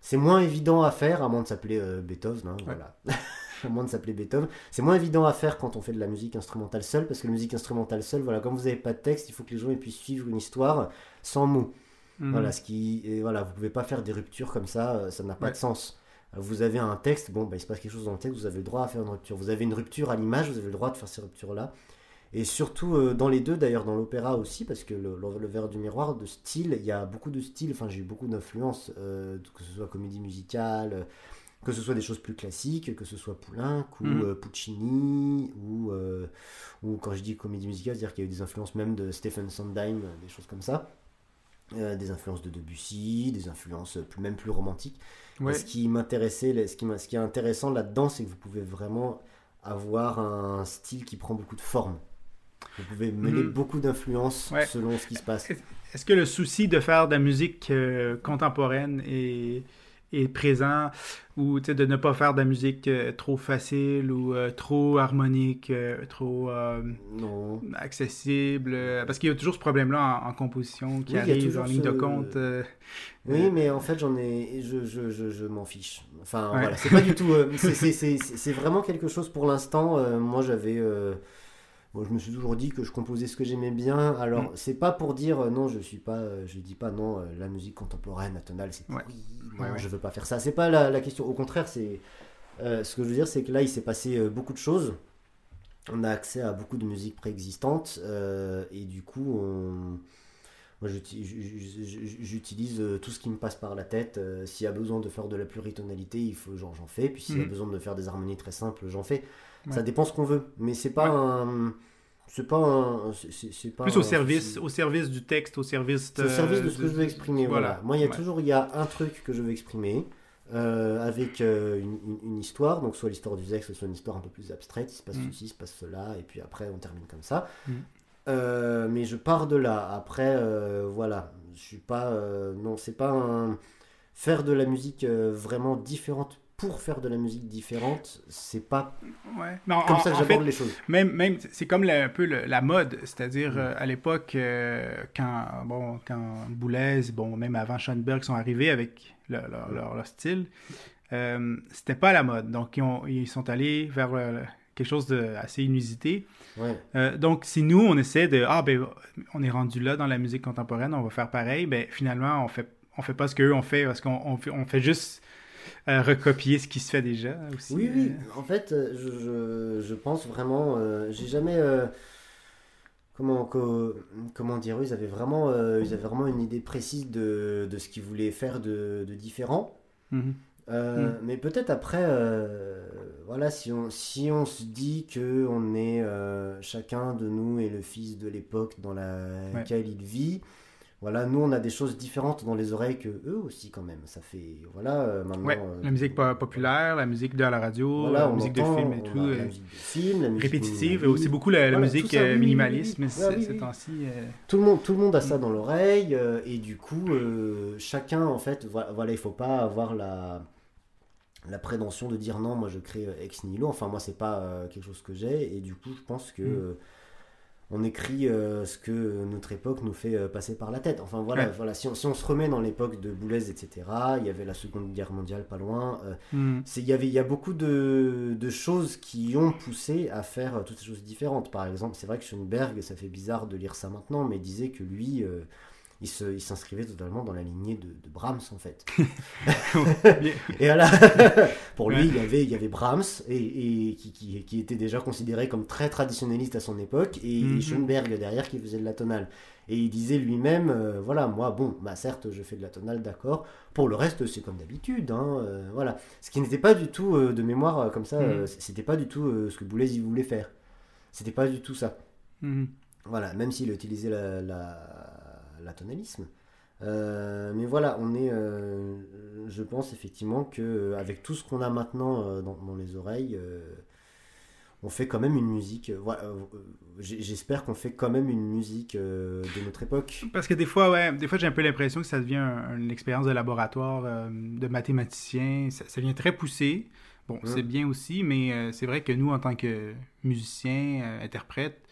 c'est moins évident à faire, à moins de s'appeler Beethoven, hein, voilà. à moins de s'appeler Beethoven. C'est moins évident à faire quand on fait de la musique instrumentale seule, parce que la musique instrumentale seule, voilà, comme vous n'avez pas de texte, il faut que les gens puissent suivre une histoire sans mots. Mhm. Voilà, ce qui, et voilà, vous pouvez pas faire des ruptures comme ça, euh, ça n'a pas Ouais. de sens. Euh, Vous avez un texte, bon, bah, il se passe quelque chose dans le texte, vous avez le droit à faire une rupture. Vous avez une rupture à l'image, vous avez le droit de faire ces ruptures-là. Et surtout euh, dans les deux, d'ailleurs dans l'opéra aussi, parce que le, le, le verre du miroir, de style, il y a beaucoup de styles, enfin j'ai eu beaucoup d'influences, euh, que ce soit comédie musicale, que ce soit des choses plus classiques, que ce soit Poulenc ou Mhm. euh, Puccini, ou, ou quand je dis comédie musicale, c'est-à-dire qu'il y a eu des influences même de Stephen Sondheim, des choses comme ça. Euh, des influences de Debussy, des influences plus, même plus romantiques. Ouais. Ce qui m'intéressait, ce qui, m'a- ce qui est intéressant là-dedans, c'est que vous pouvez vraiment avoir un style qui prend beaucoup de forme. Vous pouvez mêler Mhm. beaucoup d'influences Ouais. selon ce qui se passe. Est-ce que le souci de faire de la musique euh, contemporaine est, est présent ou de ne pas faire de la musique euh, trop facile ou euh, trop harmonique, euh, trop Non. accessible? parce qu'il y a toujours ce problème-là en, en composition qui Oui, arrive en ligne de compte. Oui, mais en fait, j'en ai, je, je, je, je m'en fiche. Enfin, Ouais. voilà, c'est pas du tout. c'est- vraiment quelque chose pour l'instant. moi, j'avais. Je me suis toujours dit que je composais ce que j'aimais bien. Alors, Mm. c'est pas pour dire euh, non, je suis pas. euh, je dis pas non, euh, la musique contemporaine, atonale, c'est Ouais. oui, non, Ouais, ouais. je veux pas faire ça. C'est pas la, la question. Au contraire, c'est. ce que je veux dire, c'est que là, il s'est passé beaucoup de choses. On a accès à beaucoup de musique préexistante. et du coup, on. Moi, j'utilise tout ce qui me passe par la tête. S'il y a besoin de faire de la pluritonalité, il faut genre j'en fais. Puis s'il y a Mhm. besoin de faire des harmonies très simples, j'en fais. Ouais. Ça dépend ce qu'on veut. Mais c'est pas un. C'est pas un. c'est- pas plus au service, au service du texte, au service au service de ce que je veux exprimer. Voilà. voilà. Moi, il y a Ouais. toujours il y a un truc que je veux exprimer. euh, avec euh, une, une- une histoire, donc soit l'histoire du sexe, soit une histoire un peu plus abstraite, il se passe Mhm. ceci, il se passe cela, et puis après on termine comme ça. Mhm. Euh, mais je pars de là. Après, euh, voilà, je suis pas, euh, non, c'est pas un faire de la musique euh, vraiment différente pour faire de la musique différente. C'est pas Ouais. En- comme en- ça que j'aborde les choses. Même, même c'est comme la- un peu le- la mode, c'est-à-dire Mm. euh, à l'époque, euh, quand, bon, quand Boulez, bon, même avant Schoenberg sont arrivés avec le- leur, leur- leur style, euh, c'était pas la mode. Donc, ils, ont- ils sont allés vers euh, quelque chose d'assez inusité. Ouais. Donc, si nous, on essaie de, ah, ben, on est rendu là dans la musique contemporaine, on va faire pareil, ben, finalement, on fait, on fait pas ce qu'eux ont fait, parce qu'on on fait, on fait juste euh, recopier ce qui se fait déjà aussi. Oui, oui. Euh, En fait, euh, je, je, je pense vraiment. euh, J'ai jamais. euh, comment, co- comment dire Ils avaient vraiment, ils avaient vraiment une idée précise de, de ce qu'ils voulaient faire de, de différent. mhm. Euh, Mais peut-être après, voilà, si on, si on se dit que on est chacun de nous est le fils de l'époque dans laquelle il vit, voilà, nous on a des choses différentes dans les oreilles que eux aussi quand même. Ça fait, voilà, euh, maintenant. Ouais, euh, la musique po- populaire, la musique de la radio, voilà, la musique entend, de film et tout, euh, la musique de film, répétitive, et aussi beaucoup la, musique tout ça, oui, euh, oui, oui, minimaliste, mais oui. Ah, ces temps-ci... Tout le monde, tout le monde a ça dans l'oreille et du coup, chacun en fait, voilà, il faut pas avoir la la prétention de dire non, moi je crée ex nihilo. Enfin, moi c'est pas quelque chose que j'ai et du coup, je pense que Mm. On écrit euh, ce que notre époque nous fait euh, passer par la tête. Enfin voilà, Ouais. voilà. Si on, si on se remet dans l'époque de Boulez, etc. Il y avait la Seconde Guerre mondiale pas loin. euh, hmm. c'est- il y avait il y a beaucoup de, de choses qui ont poussé à faire toutes ces choses différentes. Par exemple, c'est vrai que Schoenberg, ça fait bizarre de lire ça maintenant, mais disait que lui, il se- il s'inscrivait totalement dans la lignée de, de Brahms en fait. Et voilà, pour lui, Ouais. il y avait, il y avait Brahms et, et qui, qui, qui était déjà considéré comme très traditionnaliste à son époque, et, et Mhm. Schoenberg derrière qui faisait de la tonale. Et il disait lui-même, euh, voilà, moi, bon, bah certes, je fais de la tonale, d'accord. Pour le reste, c'est comme d'habitude, hein, euh, voilà. Ce qui n'était pas du tout euh, de mémoire comme ça, Mhm. c'était pas du tout ce que Boulez il voulait faire. C'était pas du tout ça. Mhm. Voilà, même s'il a utilisé la, la, la tonalisme. mais voilà, on est, je pense effectivement que avec tout ce qu'on a maintenant dans, dans, les oreilles, on fait quand même une musique. Euh, euh, j'espère qu'on fait quand même une musique euh, de notre époque. Parce que des fois, ouais, des fois j'ai un peu l'impression que ça devient une expérience de laboratoire de mathématicien. Ça, devient très poussé. Bon, c'est mm. bien aussi, mais c'est vrai que nous, en tant que musiciens, interprètes,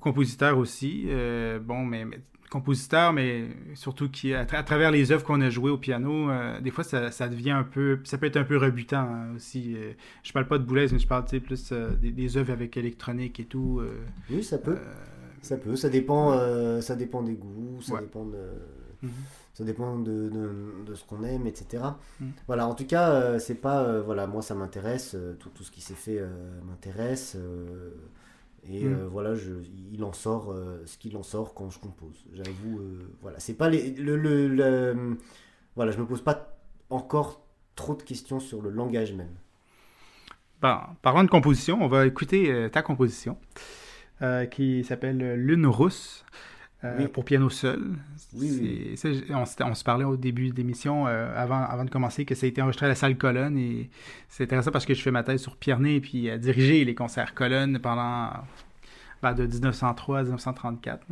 compositeurs aussi, bon, mais compositeur, mais surtout qui, à, travers les œuvres qu'on a jouées au piano, euh, des fois ça, ça, devient un peu, ça peut être un peu rebutant hein, aussi. Euh, je parle pas de Boulez, mais je parle plus euh, des, œuvres avec électronique et tout. oui, ça peut. ça peut. Ça dépend, ça dépend des goûts, ça dépend de. Mhm. Ça dépend de, de, ce qu'on aime, etc. Mhm. Voilà, en tout cas, c'est pas. voilà, moi ça m'intéresse, tout, tout, ce qui s'est fait m'intéresse. Et mm. euh, voilà, je, il en sort euh, ce qu'il en sort quand je compose. J'avoue, euh, voilà, c'est pas les, le, le, voilà, je me pose pas encore trop de questions sur le langage même. Bon, parlant de composition, on va écouter ta composition qui s'appelle Lune rousse. Euh, pour piano seul. Oui, on, se parlait au début de l'émission, euh, avant, avant de commencer, que ça a été enregistré à la salle Colonne. Et c'est intéressant parce que je fais ma thèse sur Pierné et puis à diriger les concerts Colonne pendant ben, de 1903 à 1934.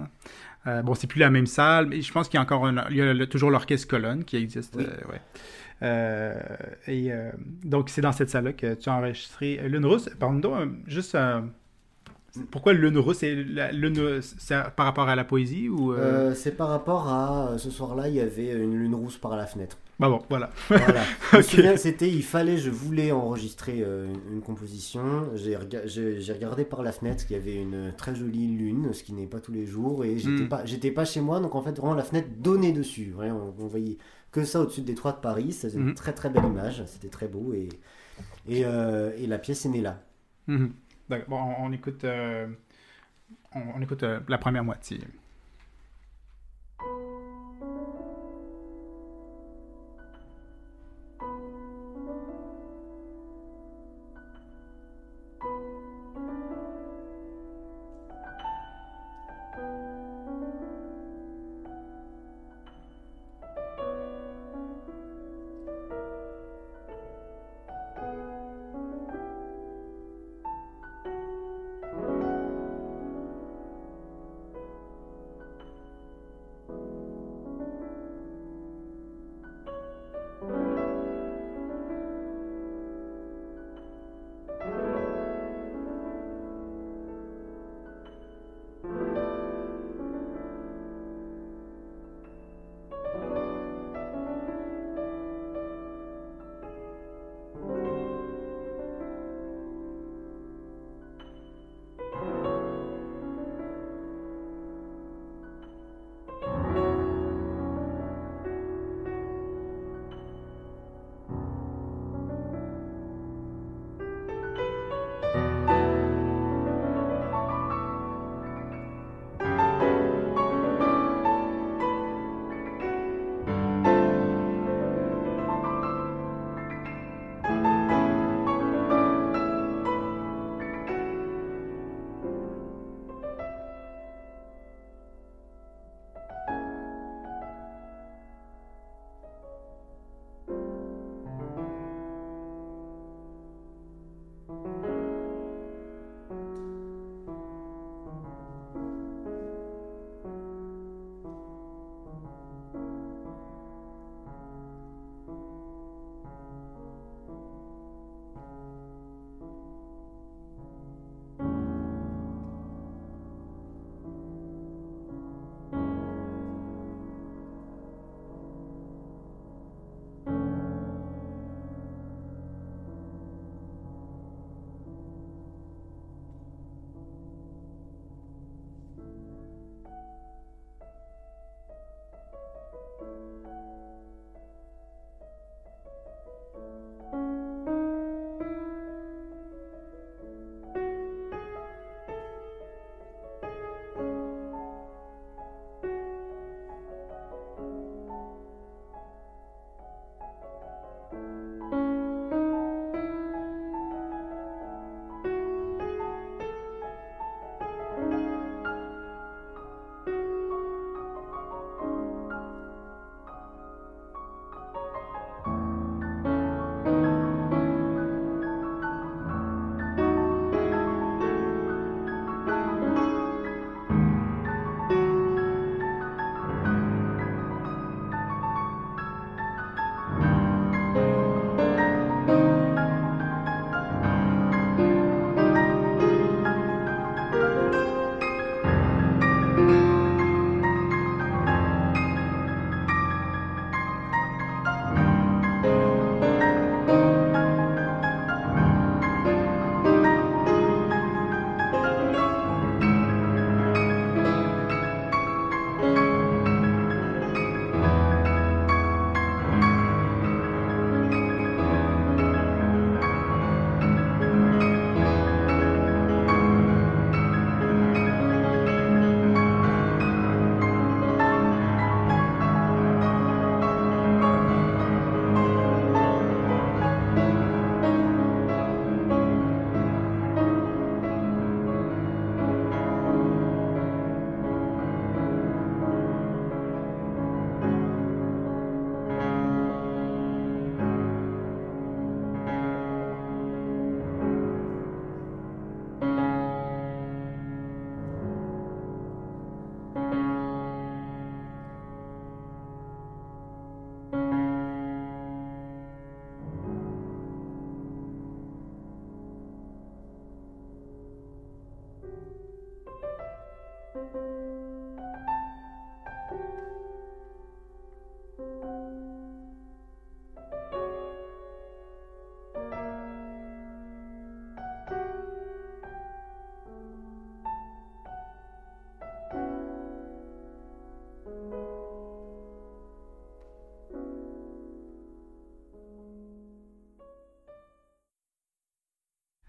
Euh, bon, c'est plus la même salle, mais je pense qu'il y a encore il y a toujours l'orchestre Colonne qui existe. et donc, c'est dans cette salle-là que tu as enregistré Lune Rousse. Pardon, juste pourquoi le rousse C'est par rapport à la poésie ou euh? Euh, C'est par rapport à ce soir-là, il y avait une lune rousse par la fenêtre. Bah bon, voilà. voilà. c'était, il fallait, je voulais enregistrer euh, une, composition. J'ai, regardé par la fenêtre qu'il y avait une très jolie lune, ce qui n'est pas tous les jours, et j'étais hmm. pas, j'étais pas chez moi, donc en fait vraiment la fenêtre donnait dessus. on, voyait que ça au-dessus des toits de Paris. C'était une hmm. très très belle image, c'était très beau, et et, et la pièce est née là. Hmm. Bon, on, écoute, euh, on, écoute euh, la première moitié.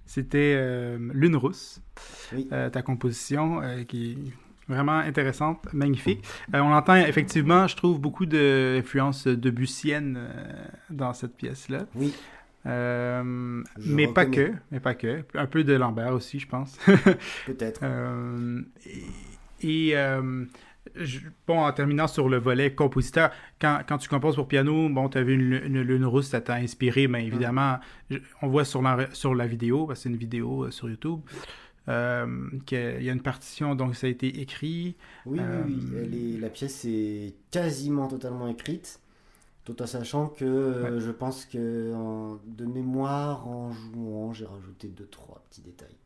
C'était euh, Lune rousse, euh, ta composition euh, qui est vraiment intéressante, magnifique. on entend effectivement, je trouve, beaucoup d'influences de Bussienne dans cette pièce-là. Oui. mais pas que, mais pas que. Un peu de Lambert aussi, je pense. Peut-être. et, bon, en terminant sur le volet compositeur, quand, quand tu composes pour piano, bon, tu as vu une, lune rousse, ça t'a inspiré, mais évidemment, on voit sur la, sur la vidéo, parce que c'est une vidéo euh, sur YouTube, euh, qu'il y a une partition, donc ça a été écrit. Oui, oui, oui. Euh, la pièce est quasiment totalement écrite, tout en sachant que je pense que de mémoire, en jouant, j'ai rajouté deux, trois petits détails.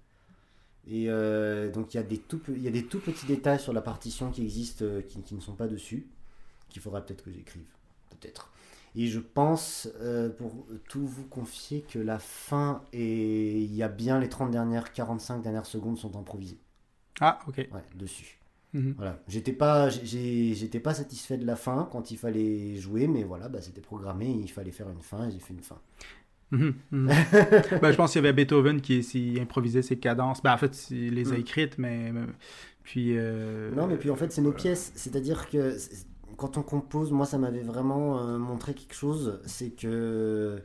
Et euh, donc il y, a des tout, il y a des tout petits détails sur la partition qui existent, euh, qui, ne sont pas dessus, qu'il faudra peut-être que j'écrive. Peut-être. Et je pense, euh, pour tout vous confier, que la fin, et il y a bien les 30 dernières, 45 dernières secondes sont improvisées. Ah, ok. Ouais, dessus. Mhm. Voilà. J'étais pas, j'étais pas satisfait de la fin quand il fallait jouer, mais voilà, bah, c'était programmé, il fallait faire une fin, et j'ai fait une fin. Mhm, mhm. ben, je pense qu'il y avait Beethoven qui, improvisait ses cadences. Ben, en fait, il les a mm. écrites, mais. Puis. Euh, non, mais puis en fait, c'est nos pièces. C'est-à-dire que quand on compose, moi, ça m'avait vraiment euh, montré quelque chose. C'est que.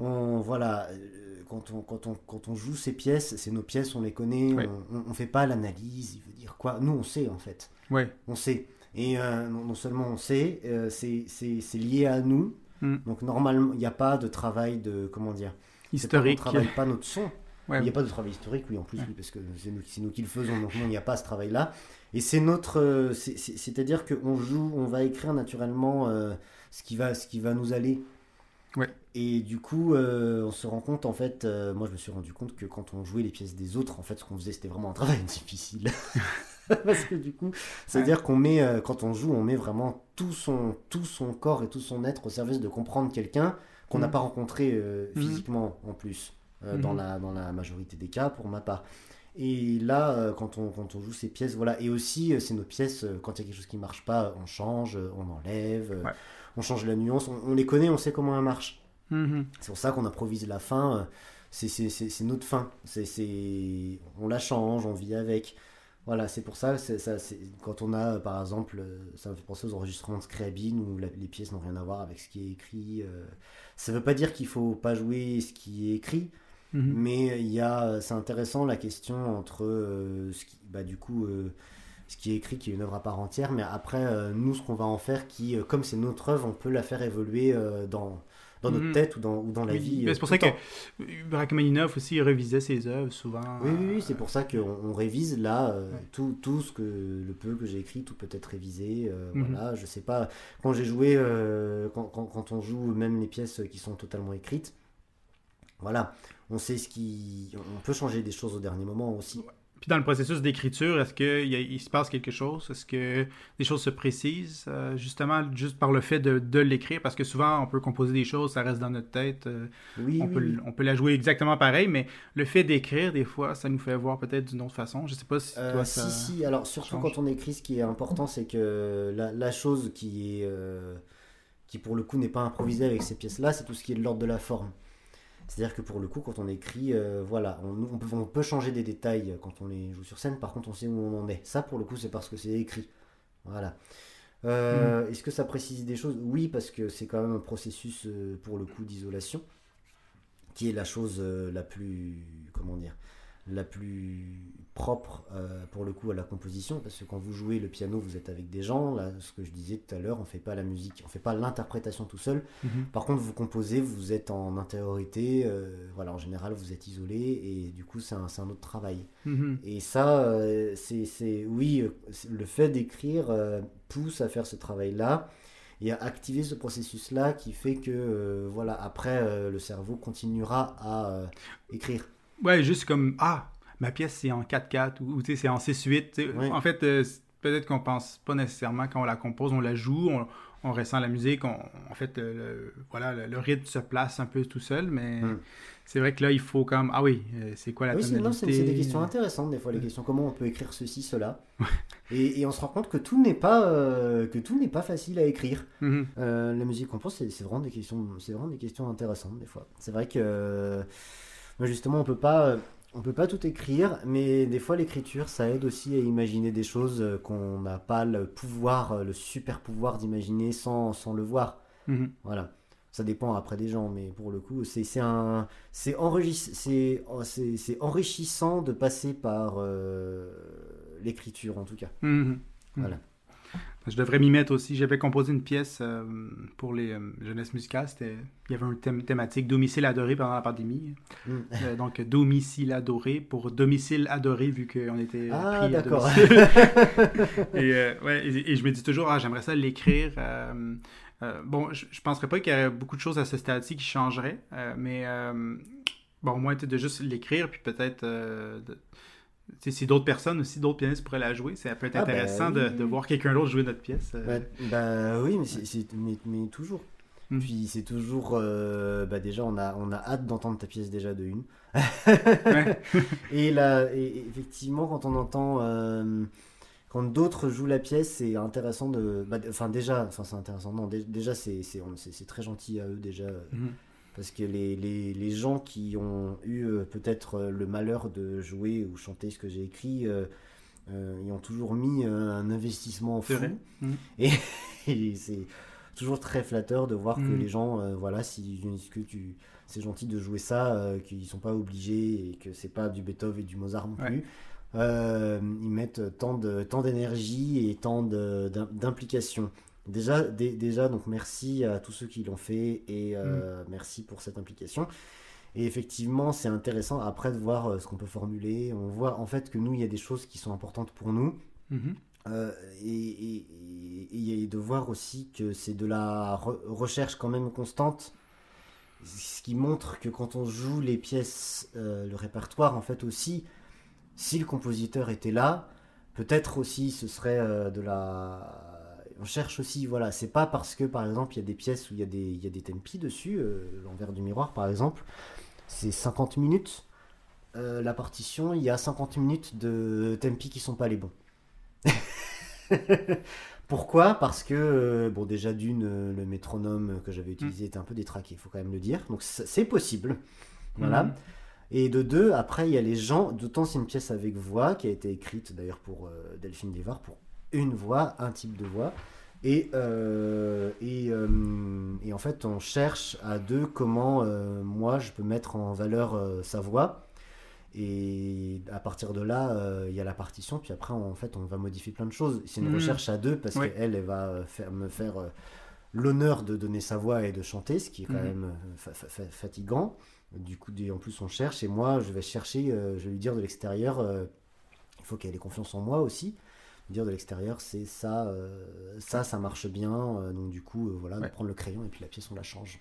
On, voilà, euh, quand on, quand, on, quand on joue ces pièces, c'est nos pièces, on les connaît, on, ne fait pas l'analyse, il veut dire quoi. Nous, on sait en fait. Ouais. On sait. Et non, seulement on sait, c'est lié à nous, Mm. Donc normalement, il n'y a pas de travail de comment dire historique. On ne travaille pas notre son. Il n'y a pas de travail historique, oui, en plus, parce que c'est nous, nous, qui le faisons, donc il n'y a pas ce travail-là. Et c'est notre, euh, c'est-à-dire qu'on joue, on va écrire naturellement euh, ce qui va, ce qui va nous aller. Ouais. Et du coup, euh, on se rend compte, en fait, moi je me suis rendu compte que quand on jouait les pièces des autres, en fait, ce qu'on faisait, c'était vraiment un travail difficile. Parce que du coup, c'est-à-dire qu'on met, euh, quand on joue, on met vraiment tout son, tout son corps et tout son être au service de comprendre quelqu'un qu'on n'a mm. pas rencontré euh, mm. physiquement en plus, euh, dans, mm. la, dans la majorité des cas, pour ma part. Et là, quand, on, quand on joue ces pièces, voilà. Et aussi, c'est nos pièces, quand il y a quelque chose qui marche pas, on change, on enlève, on change la nuance, on, les connaît, on sait comment elles marchent. Mm-hmm. C'est pour ça qu'on improvise la fin, c'est notre fin. c'est on la change, on vit avec. Voilà, c'est pour ça, ça quand on a, par exemple, euh, ça me fait penser aux enregistrements de Scriabin où les pièces n'ont rien à voir avec ce qui est écrit. Euh. ça ne veut pas dire qu'il faut pas jouer ce qui est écrit, mhm. mais il y a, c'est intéressant la question entre euh, ce qui, bah, du coup, ce qui est écrit, qui est une œuvre à part entière, mais après, nous, ce qu'on va en faire, qui, comme c'est notre œuvre, on peut la faire évoluer dans dans notre mhm. tête ou dans, ou dans la vie. C'est pour ça que Rachmaninoff aussi révisait ses œuvres souvent. Oui, oui, oui c'est pour ça qu'on on révise là euh, tout, tout, ce que le peu que j'ai écrit, tout peut être révisé. Euh, mhm. Voilà, je sais pas. Quand j'ai joué, euh, quand, quand, quand, on joue même les pièces qui sont totalement écrites, voilà, on sait ce qui. On peut changer des choses au dernier moment aussi. Puis dans le processus d'écriture, est-ce qu'il il se passe quelque chose? Est-ce que des choses se précisent, euh, justement, juste par le fait de, l'écrire? Parce que souvent, on peut composer des choses, ça reste dans notre tête. Euh, oui, on, Peut, on peut la jouer exactement pareil, mais le fait d'écrire, des fois, ça nous fait voir peut-être d'une autre façon. Je sais pas si euh, toi, ça Si, si. Alors, surtout quand on écrit, ce qui est important, c'est que la, chose qui est... qui pour le coup n'est pas improvisée avec ces pièces-là, c'est tout ce qui est de l'ordre de la forme. C'est-à-dire que pour le coup, quand on écrit, euh, voilà, on, on, peut, changer des détails quand on les joue sur scène, par contre on sait où on en est. Ça, pour le coup, c'est parce que c'est écrit. Voilà. Euh, mm. Est-ce que ça précise des choses? Oui, parce que c'est quand même un processus, euh, pour le coup, d'isolation, qui est la chose la plus, comment dire, la plus propre euh, pour le coup à la composition parce que quand vous jouez le piano vous êtes avec des gens là ce que je disais tout à l'heure on fait pas la musique on fait pas l'interprétation tout seul mhm. par contre vous composez vous êtes en intériorité euh, voilà en général vous êtes isolé et du coup c'est un, un, autre travail mhm. et ça euh, c'est oui le fait d'écrire pousse à faire ce travail là et à activer ce processus là qui fait que voilà après le cerveau continuera à écrire Ouais, juste comme Ah, ma pièce c'est en 4-4 ou, tu sais, c'est en 6-8. En fait, euh, peut-être qu'on pense pas nécessairement quand on la compose, on la joue, on, on ressent la musique, on, en fait, le, voilà, le, rythme se place un peu tout seul, mais hmm. c'est vrai que là, il faut comme, ah oui, euh, c'est quoi la oui, tonalité c'est des questions intéressantes, des fois, les questions, comment on peut écrire ceci, cela, et, et, on se rend compte que tout n'est pas, euh, que tout n'est pas facile à écrire. Mm-hmm. Euh, la musique qu'on pense, c'est vraiment, des questions, vraiment des questions intéressantes, des fois. C'est vrai que, justement, on peut pas on peut pas tout écrire, mais des fois l'écriture, ça aide aussi à imaginer des choses euh, qu'on n'a pas le pouvoir, euh, le super pouvoir d'imaginer sans, sans, le voir. Mhm. Voilà. Ça dépend après des gens, mais pour le coup, c'est un, c'est enrichissant de passer par euh, l'écriture en tout cas. Mhm. Voilà. Je devrais m'y mettre aussi. J'avais composé une pièce euh, pour les euh, jeunesses musicales. Il y avait un thème thématique domicile adoré pendant la pandémie. Mm. Euh, donc, domicile adoré pour domicile adoré, vu qu'on était ah, pris d'accord. et, ouais, et, je me dis toujours, ah, j'aimerais ça l'écrire. bon, je, ne penserais pas qu'il y aurait beaucoup de choses à ce stade-ci qui changeraient, mais bon, au moins, de juste l'écrire, puis peut-être si d'autres personnes aussi, d'autres pianistes pourraient la jouer, c'est peut être ah, ben intéressant de, voir quelqu'un d'autre jouer notre pièce. Euh. Ben, oui, mais, mais, toujours. Hmm. Puis c'est toujours. Euh, bah déjà, on a, on a hâte d'entendre ta pièce déjà de une. et là, et, effectivement, quand on entend. Euh, quand d'autres jouent la pièce, c'est intéressant de. Bah, enfin, déjà, enfin, c'est intéressant. Non, déjà, c'est très gentil à eux, déjà. Hmm. Parce que les, les, les, gens qui ont eu euh, peut-être euh, le malheur de jouer ou chanter ce que j'ai écrit, euh, ils ont toujours mis un investissement fou. Mmh. Et, c'est toujours très flatteur de voir que mmh. les gens, voilà, si que tu c'est gentil de jouer ça, qu'ils sont pas obligés et que c'est pas du Beethoven et du Mozart non plus. ils mettent tant de tant d'énergie et tant d'implication. Déjà, déjà, donc merci à tous ceux qui l'ont fait et euh, mm. merci pour cette implication. Et effectivement, c'est intéressant après de voir euh, ce qu'on peut formuler. On voit en fait que nous, il y a des choses qui sont importantes pour nous. Mm-hmm. Euh, et, et, de voir aussi que c'est de la recherche quand même constante. Ce qui montre que quand on joue les pièces, le répertoire, en fait aussi, si le compositeur était là, peut-être aussi ce serait de la on cherche aussi, voilà, c'est pas parce que par exemple il y a des pièces où il y a des, il y a des tempi dessus, euh, l'envers du miroir par exemple, c'est 50 minutes. Euh, la partition, il y a 50 minutes de tempi qui sont pas les bons. Pourquoi? Parce que, euh, bon, déjà d'une, le métronome que j'avais utilisé était un peu détraqué, il faut quand même le dire. Donc c'est possible. Voilà. Mhm. Et de deux, après, il y a les gens, d'autant c'est une pièce avec voix qui a été écrite d'ailleurs pour Delphine Desvar, pour une voix, un type de voix. Et, euh, euh, et, en fait, on cherche à deux comment euh, moi je peux mettre en valeur sa voix. Et à partir de là, il y a la partition. Puis après, en fait, on va modifier plein de choses. C'est une mmh. recherche à deux parce qu'elle, elle va faire, me faire l'honneur de donner sa voix et de chanter, ce qui est quand mmh. même fatigant. Du coup, en plus, on cherche. Et moi, je vais chercher, je vais lui dire de l'extérieur, il faut qu'elle ait confiance en moi aussi dire de l'extérieur, c'est ça, euh, ça, ça marche bien. Euh, donc du coup, euh, voilà, prendre le crayon et puis la pièce, on la change.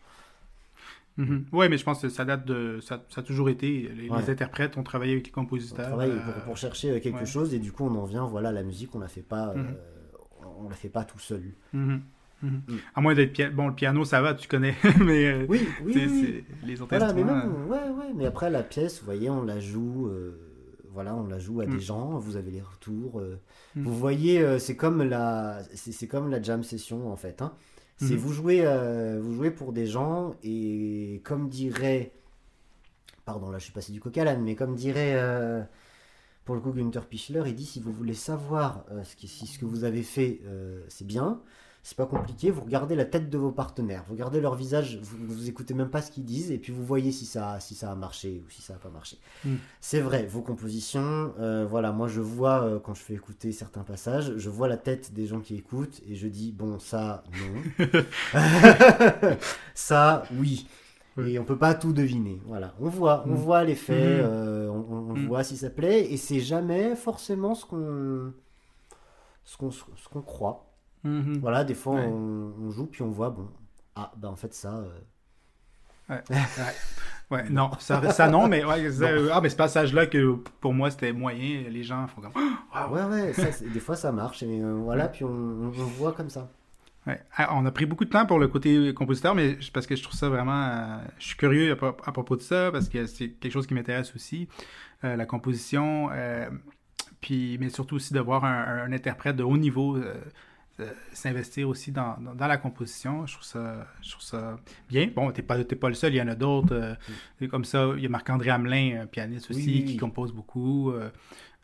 Mhm. Oui, mais je pense que ça date de. Ça, ça a toujours été. Les, interprètes ont travaillé avec les compositeurs. On travaille pour, chercher quelque chose et du coup, on en vient. Voilà, la musique, on la fait pas. Mhm. on la fait pas tout seul. Mhm. Mm. À moins d'être bon, le piano, ça va, tu connais, mais oui, oui, les autres voilà, Mais ouais, ouais, mais après la pièce, vous voyez, on la joue voilà, on la joue à des mm. gens, vous avez les retours. Euh. Mm. Vous voyez, euh, c'est comme la, c'est comme la jam session en fait. Hein. C'est mm. vous jouez, euh, vous jouez pour des gens et comme dirait, pardon, là je suis passé du coq à mais comme dirait pour le coup Günther Pichler, il dit si vous voulez savoir ce, si ce que vous avez fait c'est bien, c'est pas compliqué, vous regardez la tête de vos partenaires, vous regardez leur visage, vous, vous écoutez même pas ce qu'ils disent, et puis vous voyez si ça, si ça a marché ou si ça a pas marché. Hmm. C'est vrai, vos compositions, euh, voilà, moi je vois euh, quand je fais écouter certains passages, je vois la tête des gens qui écoutent, et je dis, bon, ça, non. ça, oui. Et on peut pas tout deviner. Voilà, on voit, on hmm. voit l'effet, hmm. euh, on, voit si ça plaît, et c'est jamais forcément ce qu'on ce qu'on ce qu'on croit. Mhm. Voilà, des fois, on, joue, puis on voit, bon, ah, bah en fait, ça. Euh, ouais, Ouais, non, ça, ça non, mais ouais, ah, mais ce passage-là que pour moi c'était moyen, les gens font comme. Ouais, ouais, des fois ça marche, et voilà, puis on, on, voit comme ça. Ouais. Ah, on a pris beaucoup de temps pour le côté compositeur, mais parce que je trouve ça vraiment. je suis curieux à, propos de ça, parce que c'est quelque chose qui m'intéresse aussi, la composition. puis, mais surtout aussi de voir un, un interprète de haut niveau euh, s'investir aussi dans, dans, la composition. Je trouve ça, je trouve ça bien. Bon, t'es pas, pas le seul, il y en a d'autres. Euh, comme ça, il y a Marc-André Hamelin, un pianiste aussi, qui compose beaucoup. Euh.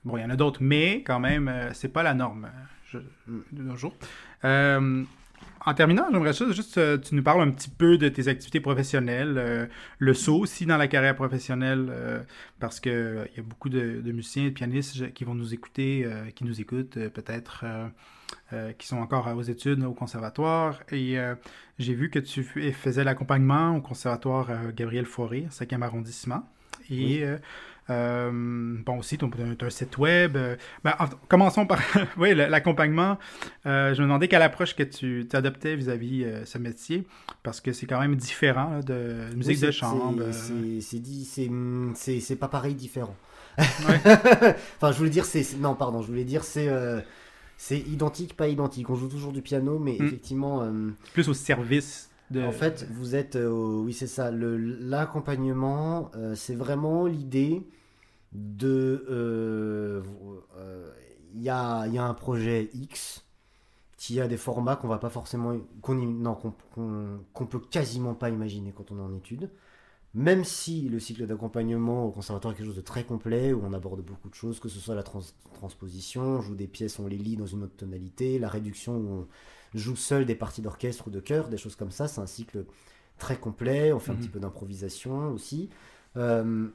bon, il y en a d'autres, mais quand même, c'est pas la norme je, mm. de nos jours. en terminant, j'aimerais juste que tu nous parles un petit peu de tes activités professionnelles, le saut aussi dans la carrière professionnelle, parce qu'il il y a beaucoup de, de, musiciens et de pianistes qui vont nous écouter, qui nous écoutent peut-être euh, qui sont encore aux études au conservatoire. Et euh, j'ai vu que tu faisais l'accompagnement au conservatoire euh, Gabriel Fauré, 5e arrondissement. Et bon, aussi, tu as un site web. Ben, commençons par oui, l'accompagnement. je me demandais quelle approche que tu adoptais vis-à-vis ce métier, parce que c'est quand même différent de musique de chambre. C'est pas pareil, différent. enfin, je voulais dire, c'est. Non, pardon, je voulais dire, c'est c'est identique, pas identique. On joue toujours du piano, mais hmm. effectivement. Euh, Plus au service de. En fait, vous êtes. Euh, oui, c'est ça. L'accompagnement, euh, c'est vraiment l'idée de. Il y a, y, a, un projet X qui a des formats qu'on va pas forcément. qu'on qu'on peut quasiment pas imaginer quand on est en étude. Même si le cycle d'accompagnement au conservatoire est quelque chose de très complet, où on aborde beaucoup de choses, que ce soit la transposition, on joue des pièces, on les lit dans une autre tonalité, la réduction où on joue seul des parties d'orchestre ou de chœur, des choses comme ça, c'est un cycle très complet, on fait un mhm. petit peu d'improvisation aussi. Euh,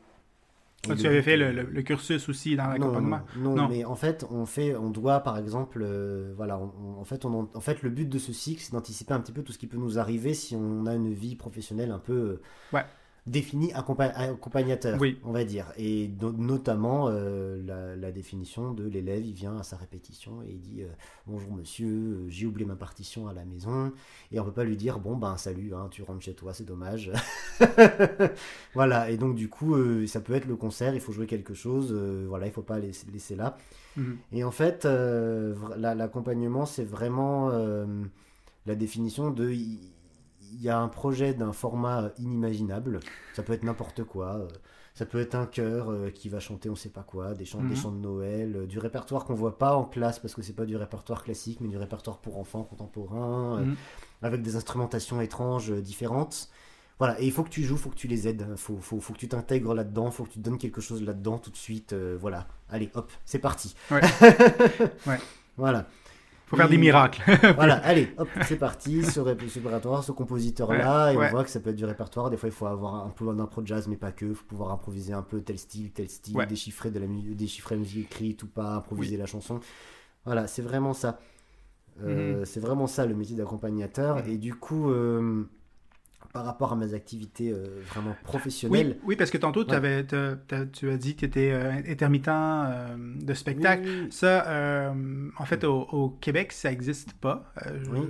tu avais fait le, cursus aussi dans l'accompagnement? non, mais en fait, on fait, on doit par exemple, euh, voilà, en fait, on, en fait, le but de ce cycle, c'est d'anticiper un petit peu tout ce qui peut nous arriver si on a une vie professionnelle un peu, ouais défini accompagnateur, on va dire. Et notamment euh, la, définition de l'élève, il vient à sa répétition et il dit euh, Bonjour monsieur, j'ai oublié ma partition à la maison. Et on peut pas lui dire Bon ben salut, hein, tu rentres chez toi, c'est dommage. voilà, et donc du coup, euh, ça peut être le concert, il faut jouer quelque chose, voilà, il faut pas laisser, laisser là. Mhm. Et en fait, l'accompagnement, c'est vraiment la définition de il y a un projet d'un format inimaginable. Ça peut être n'importe quoi. Euh, ça peut être un chœur euh, qui va chanter on sait pas quoi, des chants, des mhm. chants de Noël, euh, du répertoire qu'on voit pas en classe parce que c'est pas du répertoire classique, mais du répertoire pour enfants contemporains, mhm. avec des instrumentations étranges différentes. Voilà, et il faut que tu joues, il faut que tu les aides, il faut, faut, faut, que tu t'intègres là-dedans, il faut que tu donnes quelque chose là-dedans tout de suite. voilà, allez, hop, c'est parti. Ouais. ouais. Voilà faut faire des miracles. voilà, allez, hop, c'est parti, ce répertoire, ce compositeur-là, et on voit que ça peut être du répertoire. Des fois, il faut avoir un peu d'impro jazz, mais pas que. Il faut pouvoir improviser un peu tel style, tel style, déchiffrer de la déchiffrer la musique écrite ou pas, improviser la chanson. Voilà, c'est vraiment ça. Euh, mhm. C'est vraiment ça le métier d'accompagnateur. Et du coup, euh, par rapport à mes activités euh, vraiment professionnelles. Oui, parce que tantôt, avais, tu as dit que tu étais euh, intermittent euh, de spectacle. Ça, en fait, au, Québec, ça n'existe pas,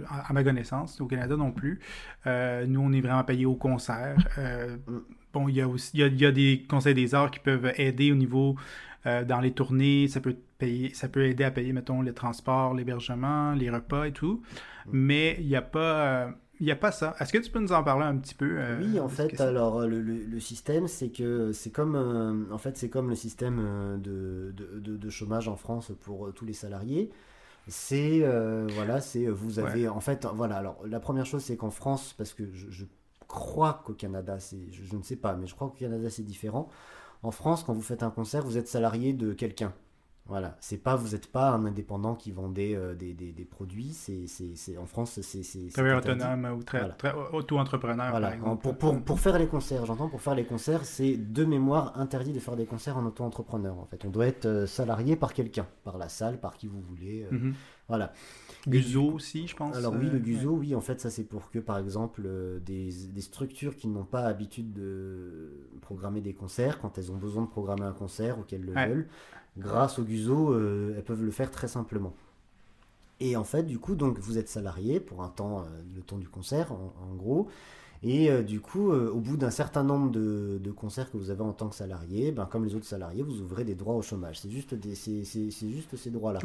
à, ma connaissance. Au Canada non plus. nous, on est vraiment payé au concert. Mm. Bon, il y, a aussi, il y a, des conseils des arts qui peuvent aider au niveau dans les tournées. Ça peut, payer, ça peut aider à payer, mettons, les transports, l'hébergement, les repas et tout. Mm. Mais il n'y a pas il n'y a pas ça. Est-ce que tu peux nous en parler un petit peu euh, Oui, en fait, alors le, le, système, c'est que c'est comme, euh, en fait, c'est comme le système euh, de, de, de, chômage en France pour tous les salariés. C'est voilà, c'est vous avez en fait voilà. Alors la première chose, c'est qu'en France, parce que je, crois qu'au Canada, c'est, je, je, ne sais pas, mais je crois qu'au Canada c'est différent. En France, quand vous faites un concert, vous êtes salarié de quelqu'un. Voilà, c'est pas, vous n'êtes pas un indépendant qui vendait euh, des, des, des, produits. C'est, c'est, en France, c'est. Très autonome ou très, auto-entrepreneur. Voilà. Pour, pour, pour, faire les concerts, j'entends, pour faire les concerts, c'est de mémoire interdit de faire des concerts en auto-entrepreneur. En fait, on doit être euh, salarié par quelqu'un, par la salle, par qui vous voulez. Euh, mhm. Voilà. Guzo aussi, je pense. Alors oui, le Guzo, oui, en fait, ça c'est pour que, par exemple, des, des, structures qui n'ont pas habitude de programmer des concerts, quand elles ont besoin de programmer un concert ou qu'elles le veulent, grâce au Guzo, euh, elles peuvent le faire très simplement. Et en fait, du coup, donc vous êtes salarié pour un temps, euh, le temps du concert, en, gros. Et euh, du coup, euh, au bout d'un certain nombre de, de concerts que vous avez en tant que salarié, ben, comme les autres salariés, vous ouvrez des droits au chômage. C'est juste, des- c'est- c'est- c'est juste ces droits-là.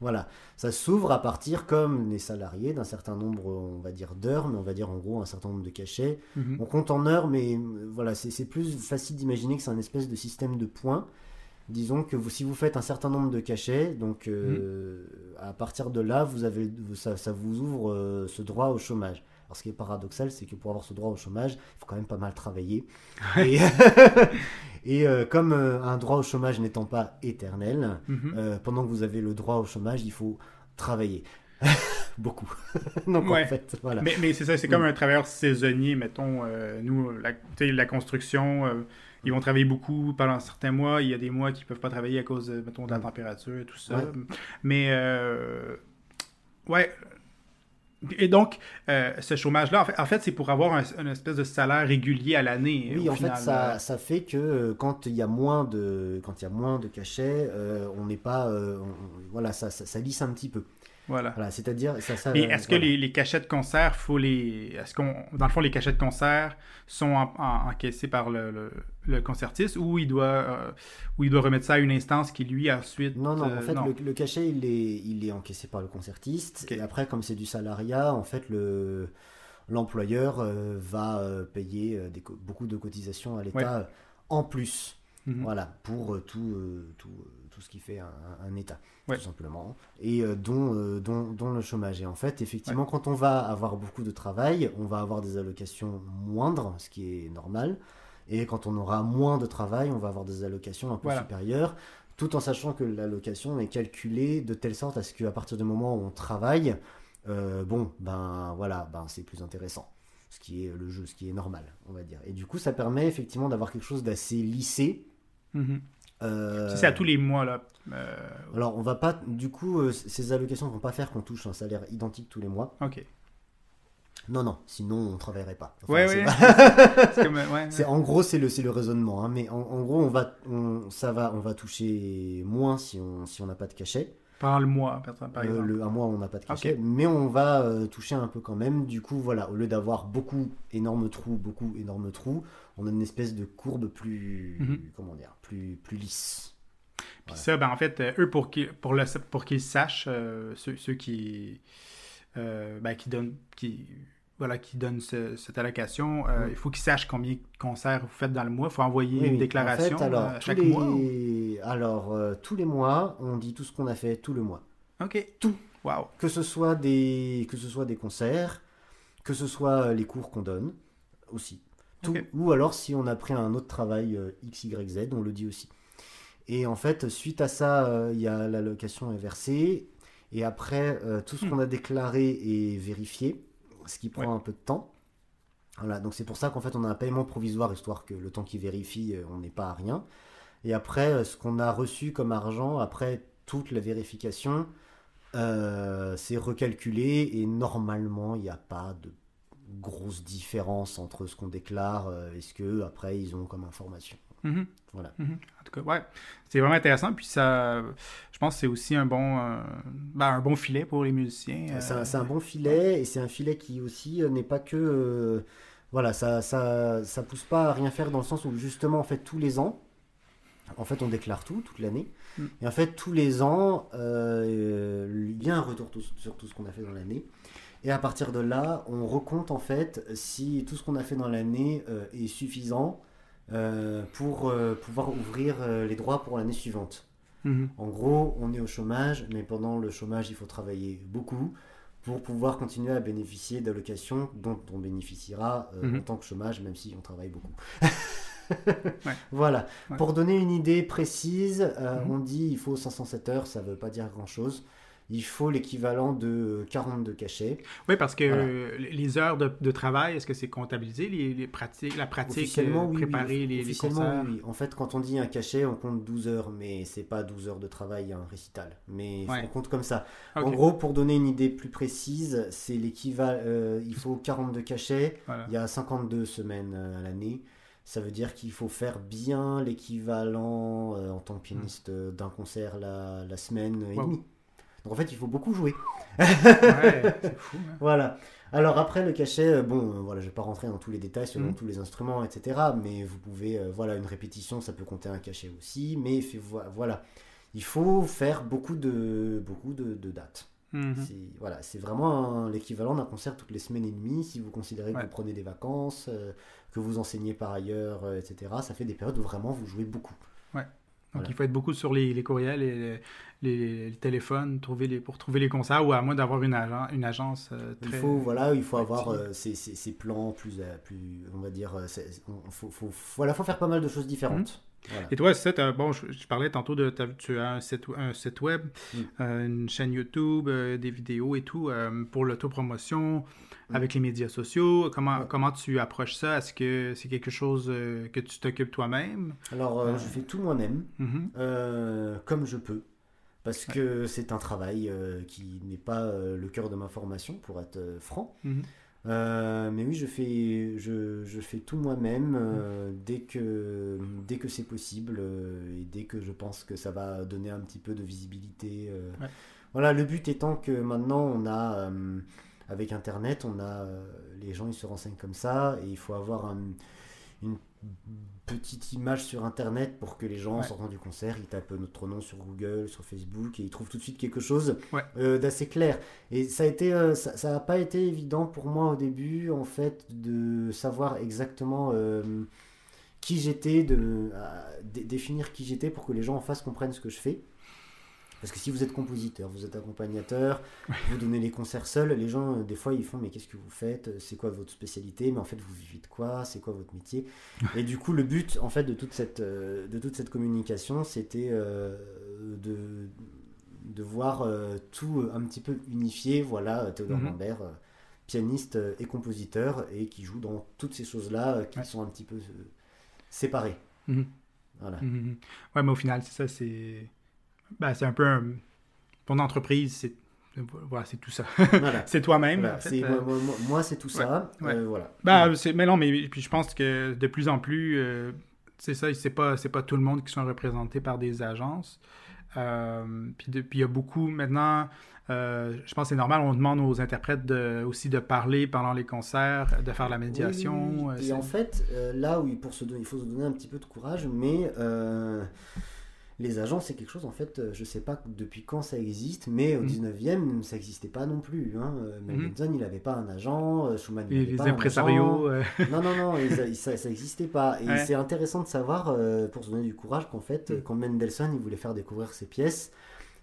Voilà, ça s'ouvre à partir, comme les salariés, d'un certain nombre, on va dire, d'heures, mais on va dire en gros un certain nombre de cachets. Mhm. On compte en heures, mais voilà, c'est c'est plus facile d'imaginer que c'est un espèce de système de points. Disons que vous, si vous faites un certain nombre de cachets, donc euh, à partir de là, vous avez, ça, ça vous ouvre euh, ce droit au chômage. Alors ce qui est paradoxal, c'est que pour avoir ce droit au chômage, il faut quand même pas mal travailler. Et, et, euh, comme un droit au chômage n'étant pas éternel, Mhm. pendant que vous avez le droit au chômage, il faut travailler. Beaucoup. Donc Ouais. en fait, voilà. Mais, mais c'est ça, c'est comme un travailleur saisonnier, mettons, nous, la, construction, ils vont travailler beaucoup pendant certains mois. Il y a des mois qui peuvent pas travailler à cause, de, mettons, de la Mm. température et tout ça. Ouais. Mais, euh, ouais. Et donc, euh, ce chômage-là, en fait, en fait, c'est pour avoir un, une espèce de salaire régulier à l'année. Oui, au en final. fait, ça, ça fait que euh, quand il y a moins de, quand il y a moins de cachets, euh, on n'est pas, on- voilà, ça, ça, ça lisse un petit peu. Voilà. Voilà, c'est-à-dire, ça, ça. Mais euh, est-ce que les, les cachets de concert, faut les. Est-ce qu'on. Dans le fond, les cachets de concert sont en- en- encaissés par le, le, le concertiste ou il doit euh, ou il doit remettre ça à une instance qui lui ensuite. Non, non, euh, en fait, Le, le cachet, il est, il est encaissé par le concertiste. Et après, comme c'est du salariat, en fait, le l'employeur euh, va euh, payer euh, des beaucoup de cotisations à l'État Ouais. euh, en plus. Mhm. Voilà, pour euh, tout, euh, tout, euh, tout ce qui fait un, un État, Ouais. tout simplement. Et dont, dont, dont le chômage. Et en fait, effectivement, quand on va avoir beaucoup de travail, on va avoir des allocations moindres, ce qui est normal. Et quand on aura moins de travail, on va avoir des allocations un peu Voilà. supérieures, tout en sachant que l'allocation est calculée de telle sorte à ce qu'à partir du moment où on travaille, euh, bon, ben voilà, ben c'est plus intéressant. Ce qui est le jeu, ce qui est normal, on va dire. Et du coup, ça permet effectivement d'avoir quelque chose d'assez lissé. Mhm. Euh, C'est à tous les mois, là. Euh, alors, on va pas, du coup, euh, ces allocations ne vont pas faire qu'on touche un salaire identique tous les mois. ok. Non, non, sinon on travaillerait pas. Enfin, Ouais, c'est ouais. pas- C'est comme, ouais, c'est- ouais. en gros, c'est le, c'est le raisonnement. hein, mais en, en gros, on va, on, ça va, on va toucher moins si on si on n'a pas de cachet. Pendant le mois, par, par Euh, exemple. le, un mois, on n'a pas de cachet, mais on va euh, toucher un peu quand même. Du coup, voilà, au lieu d'avoir beaucoup, énormes trous, beaucoup, énormes trous, on a une espèce de courbe plus, Mhm. comment dire, plus, plus lisse. Puis ça, ben, en fait, euh, eux, pour qu'ils pour le, pour qu'ils sachent, euh, ceux, ceux qui, euh, ben, qui donnent, qui, voilà, qui donnent ce- cette allocation, euh, Mm. il faut qu'ils sachent combien de concerts vous faites dans le mois. Il faut envoyer Oui, une déclaration En fait, alors, euh, chaque les... mois. ou- alors euh, tous les mois, on dit tout ce qu'on a fait tout le mois. OK. Tout. Wow. Que ce soit des, que ce soit des concerts, que ce soit les cours qu'on donne aussi. Tout. Ou alors si on a pris un autre travail X, Y, Z, on le dit aussi. Et en fait, suite à ça, il y a l'allocation est versée. Et après, tout ce Hmm. qu'on a déclaré est vérifié, ce qui prend Ouais. un peu de temps. Voilà, donc c'est pour ça qu'en fait on a un paiement provisoire, histoire que le temps qu'il vérifie, euh, on n'est pas à rien. Et après, euh, ce qu'on a reçu comme argent, après toute la vérification, euh, c'est recalculé et normalement il n'y a pas de grosse différence entre ce qu'on déclare et ce que après ils ont comme information. Mhm. Voilà. Mhm. En tout cas, ouais. C'est vraiment intéressant. Puis ça, je pense que c'est aussi un bon, euh, ben, un bon filet pour les musiciens. euh, C'est un, bon filet et c'est un filet qui aussi euh, n'est pas que euh, voilà ça, ça ça pousse pas à rien faire dans le sens où justement en fait tous les ans en fait on déclare tout toute l'année Mm. et en fait tous les ans il y a un retour tout- sur tout ce qu'on a fait dans l'année et à partir de là on recompte en fait si tout ce qu'on a fait dans l'année est suffisant pour euh, pouvoir ouvrir euh, les droits pour l'année suivante. mhm. En gros, on est au chômage, mais pendant le chômage, il faut travailler beaucoup pour pouvoir continuer à bénéficier d'allocations dont on bénéficiera euh, Mhm. en tant que chômage, même si on travaille beaucoup. Ouais. Voilà. Ouais. Pour donner une idée précise, euh, Mhm. on dit il faut 507 heures, ça ne veut pas dire grand-chose. Il faut l'équivalent de 42 cachets. Oui, parce que Voilà. euh, les heures de, de travail, est-ce que c'est comptabilisé, les, les pratiques, la pratique, Officiellement, euh, oui, oui. préparer les, Officiellement, oui. En fait, quand on dit un cachet, on compte 12 heures, mais c'est pas 12 heures de travail, un récital. Mais Ouais. on compte comme ça. En gros, pour donner une idée plus précise, c'est l'équivalent. euh, il faut 42 cachets. voilà. Il y a 52 semaines euh, à l'année. Ça veut dire qu'il faut faire bien l'équivalent en tant que pianiste euh, d'un concert la, la semaine et demie. Donc en fait, il faut beaucoup jouer. Ouais, c'est fou. hein. Voilà. Alors après le cachet, euh, bon, euh, voilà, je vais pas rentrer dans tous les détails selon Mhm. tous les instruments, etc. Mais vous pouvez, euh, voilà, une répétition, ça peut compter un cachet aussi. Mais fait- voilà, il faut faire beaucoup de beaucoup de, de dates. Mhm. C'est voilà, c'est vraiment l'équivalent d'un concert toutes les semaines et demie. Si vous considérez que Ouais. vous prenez des vacances, euh, que vous enseignez par ailleurs, etc. Ça fait des périodes où vraiment vous jouez beaucoup. Donc Voilà. il faut être beaucoup sur les, les courriels et les, les- les téléphones trouver les, pour trouver les concerts ou à moins d'avoir une, agence euh, Il très... faut voilà, il faut active. avoir euh, ces, ces- ces plans plus euh, plus, on va dire, on- faut, faut, voilà, faut faire pas mal de choses différentes. Voilà. Et toi, c'est bon, je, je parlais tantôt de, tu as un site, un site web, Mm. euh, une chaîne YouTube, euh, des vidéos et tout euh, pour l'autopromotion. Avec les médias sociaux. Comment, Ouais. comment tu approches ça? Est-ce que c'est quelque chose euh, que tu t'occupes toi-même? Alors, euh, je fais tout moi-même, Mhm. euh, comme je peux, parce que c'est un travail euh, qui n'est pas le cœur de ma formation, pour être franc. Mhm. Euh, mais oui, je fais, je, je fais tout moi-même euh, dès que, dès que c'est possible et dès que je pense que ça va donner un petit peu de visibilité. Ouais. Voilà, le but étant que maintenant on a, avec Internet, on a, euh, les gens ils se renseignent comme ça et il faut avoir un- une petite image sur Internet pour que les gens, en Ouais. sortant du concert, ils tapent notre nom sur Google, sur Facebook et ils trouvent tout de suite quelque chose Ouais. euh, d'assez clair. Et ça a été, euh, ça, ça a pas été évident pour moi au début, en fait, de savoir exactement euh, qui j'étais, de définir qui j'étais pour que les gens en face comprennent ce que je fais. Parce que si vous êtes compositeur, vous êtes accompagnateur, vous donnez les concerts seuls, les gens, euh, des fois, ils font Mais qu'est-ce que vous faites? C'est quoi votre spécialité? Mais en fait, vous vivez de quoi? C'est quoi votre métier? Et du coup, le but, en fait, de toute cette, euh, de toute cette communication, c'était euh, de, de voir euh, tout un petit peu unifié. Voilà, Théodore Mhm. Lambert, euh, pianiste euh, et compositeur, et qui joue dans toutes ces choses-là euh, qui Ouais. sont un petit peu euh, séparées. Mhm. Voilà. Mhm. Ouais, mais au final, c'est ça, c'est... Ben, c'est un peu un... Ton entreprise, c'est... Voilà, c'est tout ça. Voilà. c'est toi-même, Voilà, en fait. c'est- euh. moi, moi- moi- moi, c'est tout ça. ouais. Euh, voilà. Ben, mais non, mais puis je pense que de plus en plus, euh, c'est ça, c'est pas, pas tout le monde qui sont représentés par des agences. Puis il y a beaucoup maintenant, je pense que c'est normal, on demande aux interprètes de, aussi de parler pendant les concerts, de faire la médiation. Oui, oui, oui. Et en fait, là où il, pour se donner, il faut se donner un petit peu de courage, mais les agents, c'est quelque chose, en fait, euh, je sais pas depuis quand ça existe, mais au Mhm. 19e, ça n'existait pas non plus. Hein. Euh, Mendelssohn, il n'avait pas un agent, euh, Schumann, il les, n'avait pas un agent. euh, Non, non, non, ça n'existait pas. Et Ouais. c'est intéressant de savoir, euh, pour se donner du courage, qu'en fait, Mm. quand Mendelssohn il voulait faire découvrir ses pièces,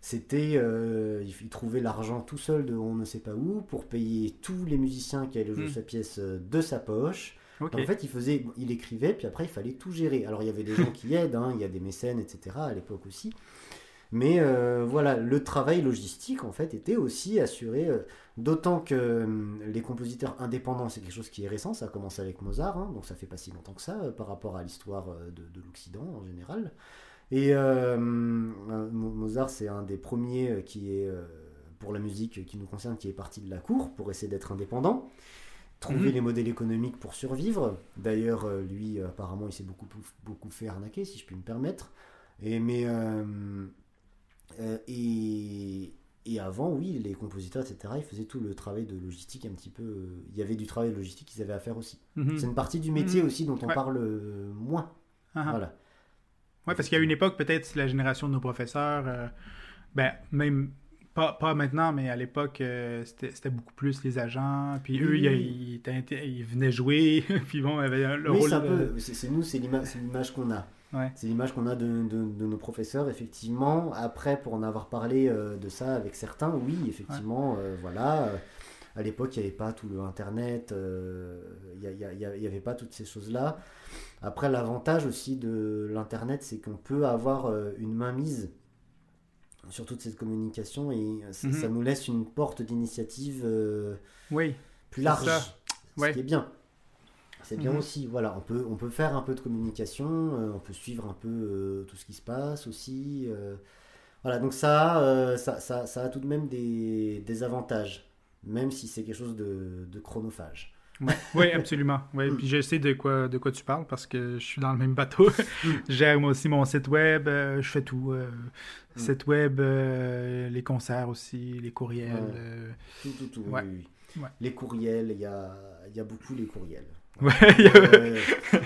c'était, euh, il, trouvait l'argent tout seul de on ne sait pas où pour payer tous les musiciens qui allaient jouer Mm. sa pièce de sa poche. Ok. En fait, il faisait, il écrivait, puis après, il fallait tout gérer. Alors, il y avait des gens qui aident, hein, il y a des mécènes, etc. à l'époque aussi. Mais euh, voilà, le travail logistique, en fait, était aussi assuré. euh, D'autant que hum, les compositeurs indépendants, c'est quelque chose qui est récent. Ça a commencé avec Mozart, hein, donc ça fait pas si longtemps que ça euh, par rapport à l'histoire de, de l'Occident en général. Et hum, Mo- Mozart, c'est un des premiers qui est, pour la musique qui nous concerne, qui est parti de la cour pour essayer d'être indépendant trouver Mhm. les modèles économiques pour survivre. D'ailleurs, euh, lui, apparemment, il s'est beaucoup, beaucoup fait arnaquer, si je puis me permettre. Et, mais, euh, euh, et, et avant, oui, les compositeurs, etc., ils faisaient tout le travail de logistique un petit peu. euh, il y avait du travail de logistique qu'ils avaient à faire aussi. Mhm. C'est une partie du métier Mhm. aussi dont on Ouais. parle moins. Ah. Voilà. Ouais, parce qu'il y a une époque, peut-être, la génération de nos professeurs, ben, même pas, pas maintenant, mais à l'époque, euh, c'était beaucoup plus les agents. Puis eux, Oui, ils, venaient jouer, puis bon, ils avaient le Oui, rôle c'est de- nous, c'est l'ima- c'est l'image qu'on a. Ouais. C'est l'image qu'on a de, de- de nos professeurs, effectivement. Après, pour en avoir parlé euh, de ça avec certains, oui, effectivement, euh, voilà. à l'époque, il n'y avait pas tout le Internet, il n'y avait pas toutes ces choses-là. Après, l'avantage aussi de l'Internet, c'est qu'on peut avoir une mainmise sur toute cette communication et ça, Mhm. ça nous laisse une porte d'initiative euh, Oui, plus large. ça. Ce Ouais. qui est bien. C'est bien Mhm. aussi. Voilà, on peut, on peut faire un peu de communication, euh, on peut suivre un peu euh, tout ce qui se passe aussi. euh. voilà, donc ça, euh, ça, ça, ça a tout de même des, des avantages, même si c'est quelque chose de, de chronophage. oui, absolument. Ouais. Puis je sais de quoi, de quoi tu parles parce que je suis dans le même bateau. je gère moi aussi mon site web, euh, je fais tout. Euh, mm. Site web, euh, les concerts aussi, les courriels. Tout, tout, tout. Oui, oui. Les courriels, il y a, y a beaucoup les courriels. Ouais.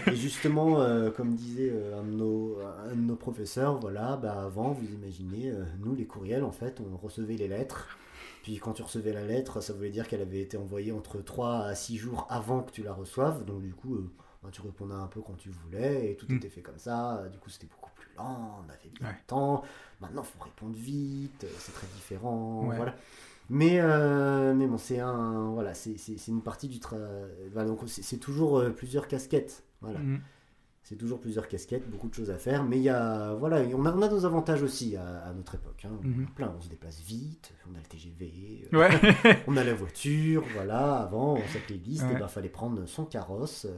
et justement, comme disait un de, nos, un, de nos, professeurs, voilà, bah avant, vous imaginez, nous les courriels, en fait, on recevait les lettres puis quand tu recevais la lettre, ça voulait dire qu'elle avait été envoyée entre 3 à 6 jours avant que tu la reçoives. Donc du coup, euh, ben, tu répondais un peu quand tu voulais et tout mm. était fait comme ça. Du coup, c'était beaucoup plus lent, on avait bien le temps. Maintenant, il faut répondre vite, c'est très différent. Voilà. Mais, euh, mais bon, c'est un, voilà, c'est une partie du travail. donc c'est toujours euh, plusieurs casquettes. Voilà. Mm. C'est toujours plusieurs casquettes, beaucoup de choses à faire, mais il y a, voilà, on a, on a nos avantages aussi à, notre époque. Hein. Mhm. Plein, on se déplace vite, on a le TGV, euh, on a la voiture, voilà. Avant, on s'appelait liste, il fallait prendre son carrosse. Euh,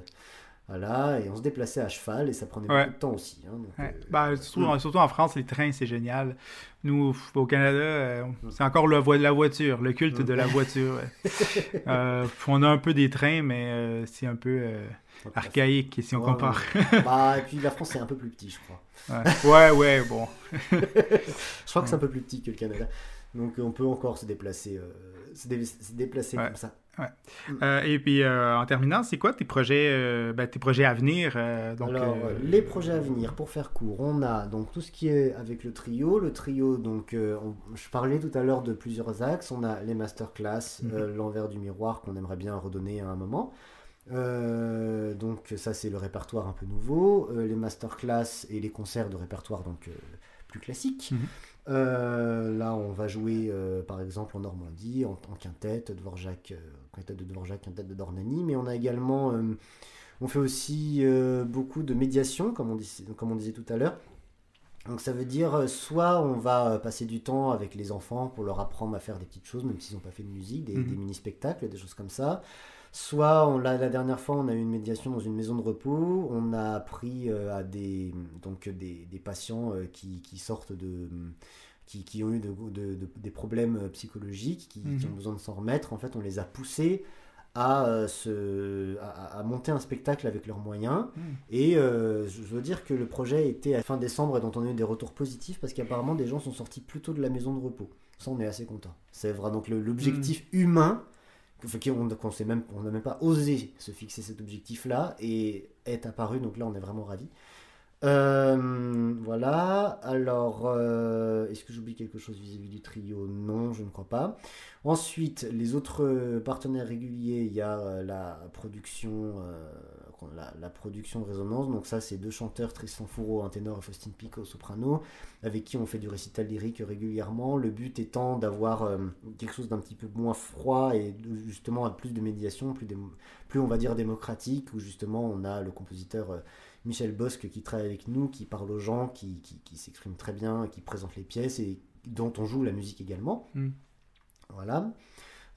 voilà, et on se déplaçait à cheval et ça prenait beaucoup de temps aussi. Hein, euh, bah, surtout, en France, les trains, c'est génial. Nous, au Canada, c'est encore le, la voiture, le culte de la voiture. on a un peu des trains, mais c'est un peu archaïque si on compare. bah, et puis la France c'est un peu plus petit, je crois. Ouais, ouais, bon. je crois que c'est un peu plus petit que le Canada. Donc on peut encore se déplacer, euh, se, déplacer comme ça. Ouais. Mm. Euh, et puis euh, en terminant, c'est quoi tes projets, ben, tes projets à venir donc, Alors les projets à venir, pour faire court, on a donc tout ce qui est avec le trio. Le trio, donc je parlais tout à l'heure de plusieurs axes. On a les masterclass, mm-hmm. l'envers du miroir qu'on aimerait bien redonner à un moment. Euh, donc ça c'est le répertoire un peu nouveau, euh, les masterclass et les concerts de répertoire donc euh, plus classiques. Mhm. là on va jouer par exemple en Normandie en, en quintette, Dvorak, quintette de Dvorak, quintette de Dornani, mais on a également, on fait aussi beaucoup de médiation comme on, dit, comme on disait tout à l'heure. Donc ça veut dire soit on va passer du temps avec les enfants pour leur apprendre à faire des petites choses, même s'ils n'ont pas fait de musique, des, mhm. des mini-spectacles, des choses comme ça. Soit on, la, la dernière fois, on a eu une médiation dans une maison de repos. On a appris euh, à des, donc, des, des patients euh, qui, qui, sortent de. Qui, qui ont eu de, de, des problèmes psychologiques, qui, qui, ont mhm. besoin de s'en remettre. En fait, on les a poussés à, euh, se, à, monter un spectacle avec leurs moyens. Mhm. Et je veux dire que le projet était à fin décembre et dont on a eu des retours positifs parce qu'apparemment des gens sont sortis plutôt de la maison de repos. Ça, on est assez content. C'est vrai. Donc l'objectif mhm. humain on sait même, on n'a même pas osé se fixer cet objectif-là et est apparu, donc là on est vraiment ravis. Euh, voilà, alors euh, est-ce que j'oublie quelque chose vis-à-vis du trio? Non, je ne crois pas. Ensuite, les autres partenaires réguliers, il y a euh, la production la, production de résonance. Donc ça, c'est deux chanteurs, Tristan Fourreau, un ténor, et Faustine Pico, soprano, avec qui on fait du récital lyrique régulièrement. Le but étant d'avoir euh, quelque chose d'un petit peu moins froid et justement plus de médiation, plus, plus on va dire démocratique, où justement on a le compositeur euh, Michel Bosque qui travaille avec nous, qui parle aux gens, qui, qui, s'exprime très bien, qui présente les pièces et dont on joue la musique également. Mm. Voilà.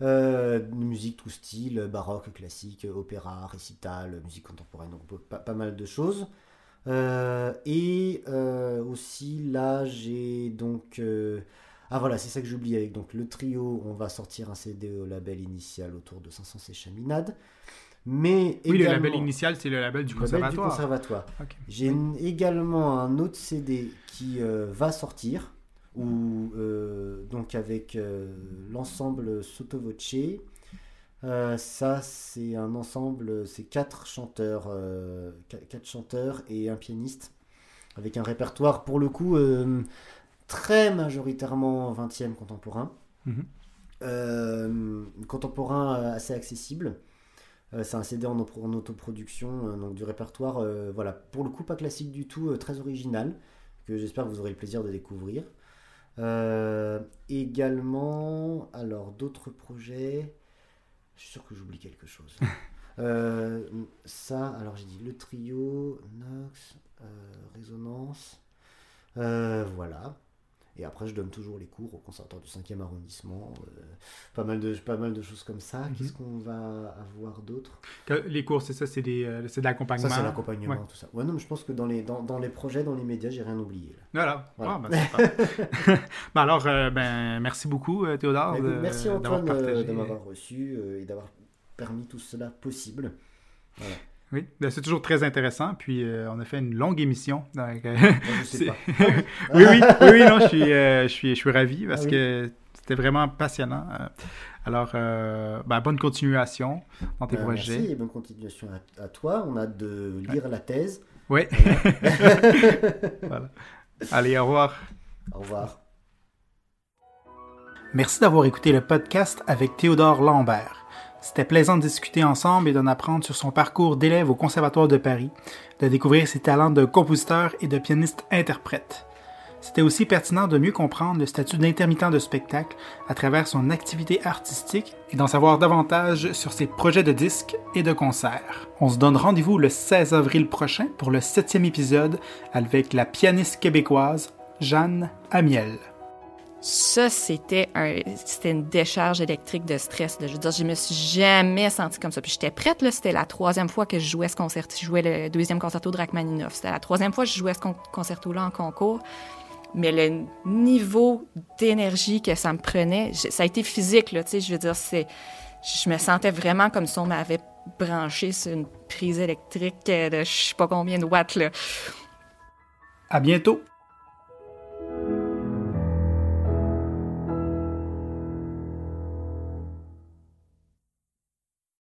Euh, musique tout style, baroque, classique, opéra, récital, musique contemporaine, donc pas, mal de choses. Euh, et euh, aussi là j'ai donc... ah voilà, c'est ça que j'oublie avec donc le trio, on va sortir un CD au label initial autour de 500 Chaminade. Mais oui, le label initial, c'est le label du conservatoire. Du conservatoire. J'ai également un autre CD qui va sortir, ou euh, donc avec euh, l'ensemble Sottovoce. Euh, ça, c'est un ensemble, c'est quatre chanteurs, quatre chanteurs et un pianiste, avec un répertoire pour le coup très majoritairement 20e contemporain. Mhm. contemporain assez accessible. c'est un CD en, en autoproduction, donc du répertoire, voilà, pour le coup pas classique du tout, très original, que j'espère que vous aurez le plaisir de découvrir. Euh, également, alors d'autres projets. Je suis sûr que j'oublie quelque chose. Euh, ça, alors j'ai dit le trio, Nox, euh, Résonance. voilà. Et après, je donne toujours les cours au conservatoire du 5e arrondissement. Euh, pas, mal de, pas mal de choses comme ça. Mhm. Qu'est-ce qu'on va avoir d'autre Les cours, c'est ça, c'est euh, de l'accompagnement. Ça, c'est l'accompagnement, tout ça. Ouais, non, mais je pense que dans les, dans, dans les projets, dans les médias, j'ai rien oublié. Voilà. Ah, ben, ben, alors, euh, ben, merci beaucoup, Théodore. merci Antoine de m'avoir reçu et d'avoir permis tout cela possible. Oui, ben, c'est toujours très intéressant. Puis euh, on a fait une longue émission. Donc, euh, je sais pas. oui, oui, oui, oui, non, je suis, euh, je suis, je suis ravi parce Ah oui. que c'était vraiment passionnant. Alors, euh, ben, bonne continuation dans tes Euh, projets. merci et bonne continuation à, à toi. On a hâte de lire la thèse. Oui, voilà. Allez, au revoir. Au revoir. Merci d'avoir écouté le podcast avec Théodore Lambert. C'était plaisant de discuter ensemble et d'en apprendre sur son parcours d'élève au Conservatoire de Paris, de découvrir ses talents de compositeur et de pianiste-interprète. C'était aussi pertinent de mieux comprendre le statut d'intermittent de spectacle à travers son activité artistique et d'en savoir davantage sur ses projets de disques et de concerts. On se donne rendez-vous le 16 avril prochain pour le septième épisode avec la pianiste québécoise Jeanne Amiel. Ça, c'était un, c'était une décharge électrique de stress. Je veux dire, je me suis jamais sentie comme ça. Puis j'étais prête, là. C'était la troisième fois que je jouais ce concerto. Je jouais le deuxième concerto de Rachmaninoff. C'était la troisième fois que je jouais ce con- concerto-là en concours. Mais le niveau d'énergie que ça me prenait, ça a été physique. Tu sais, je veux dire, c'est, je me sentais vraiment comme si on m'avait branché sur une prise électrique de je sais pas combien de watts. À bientôt!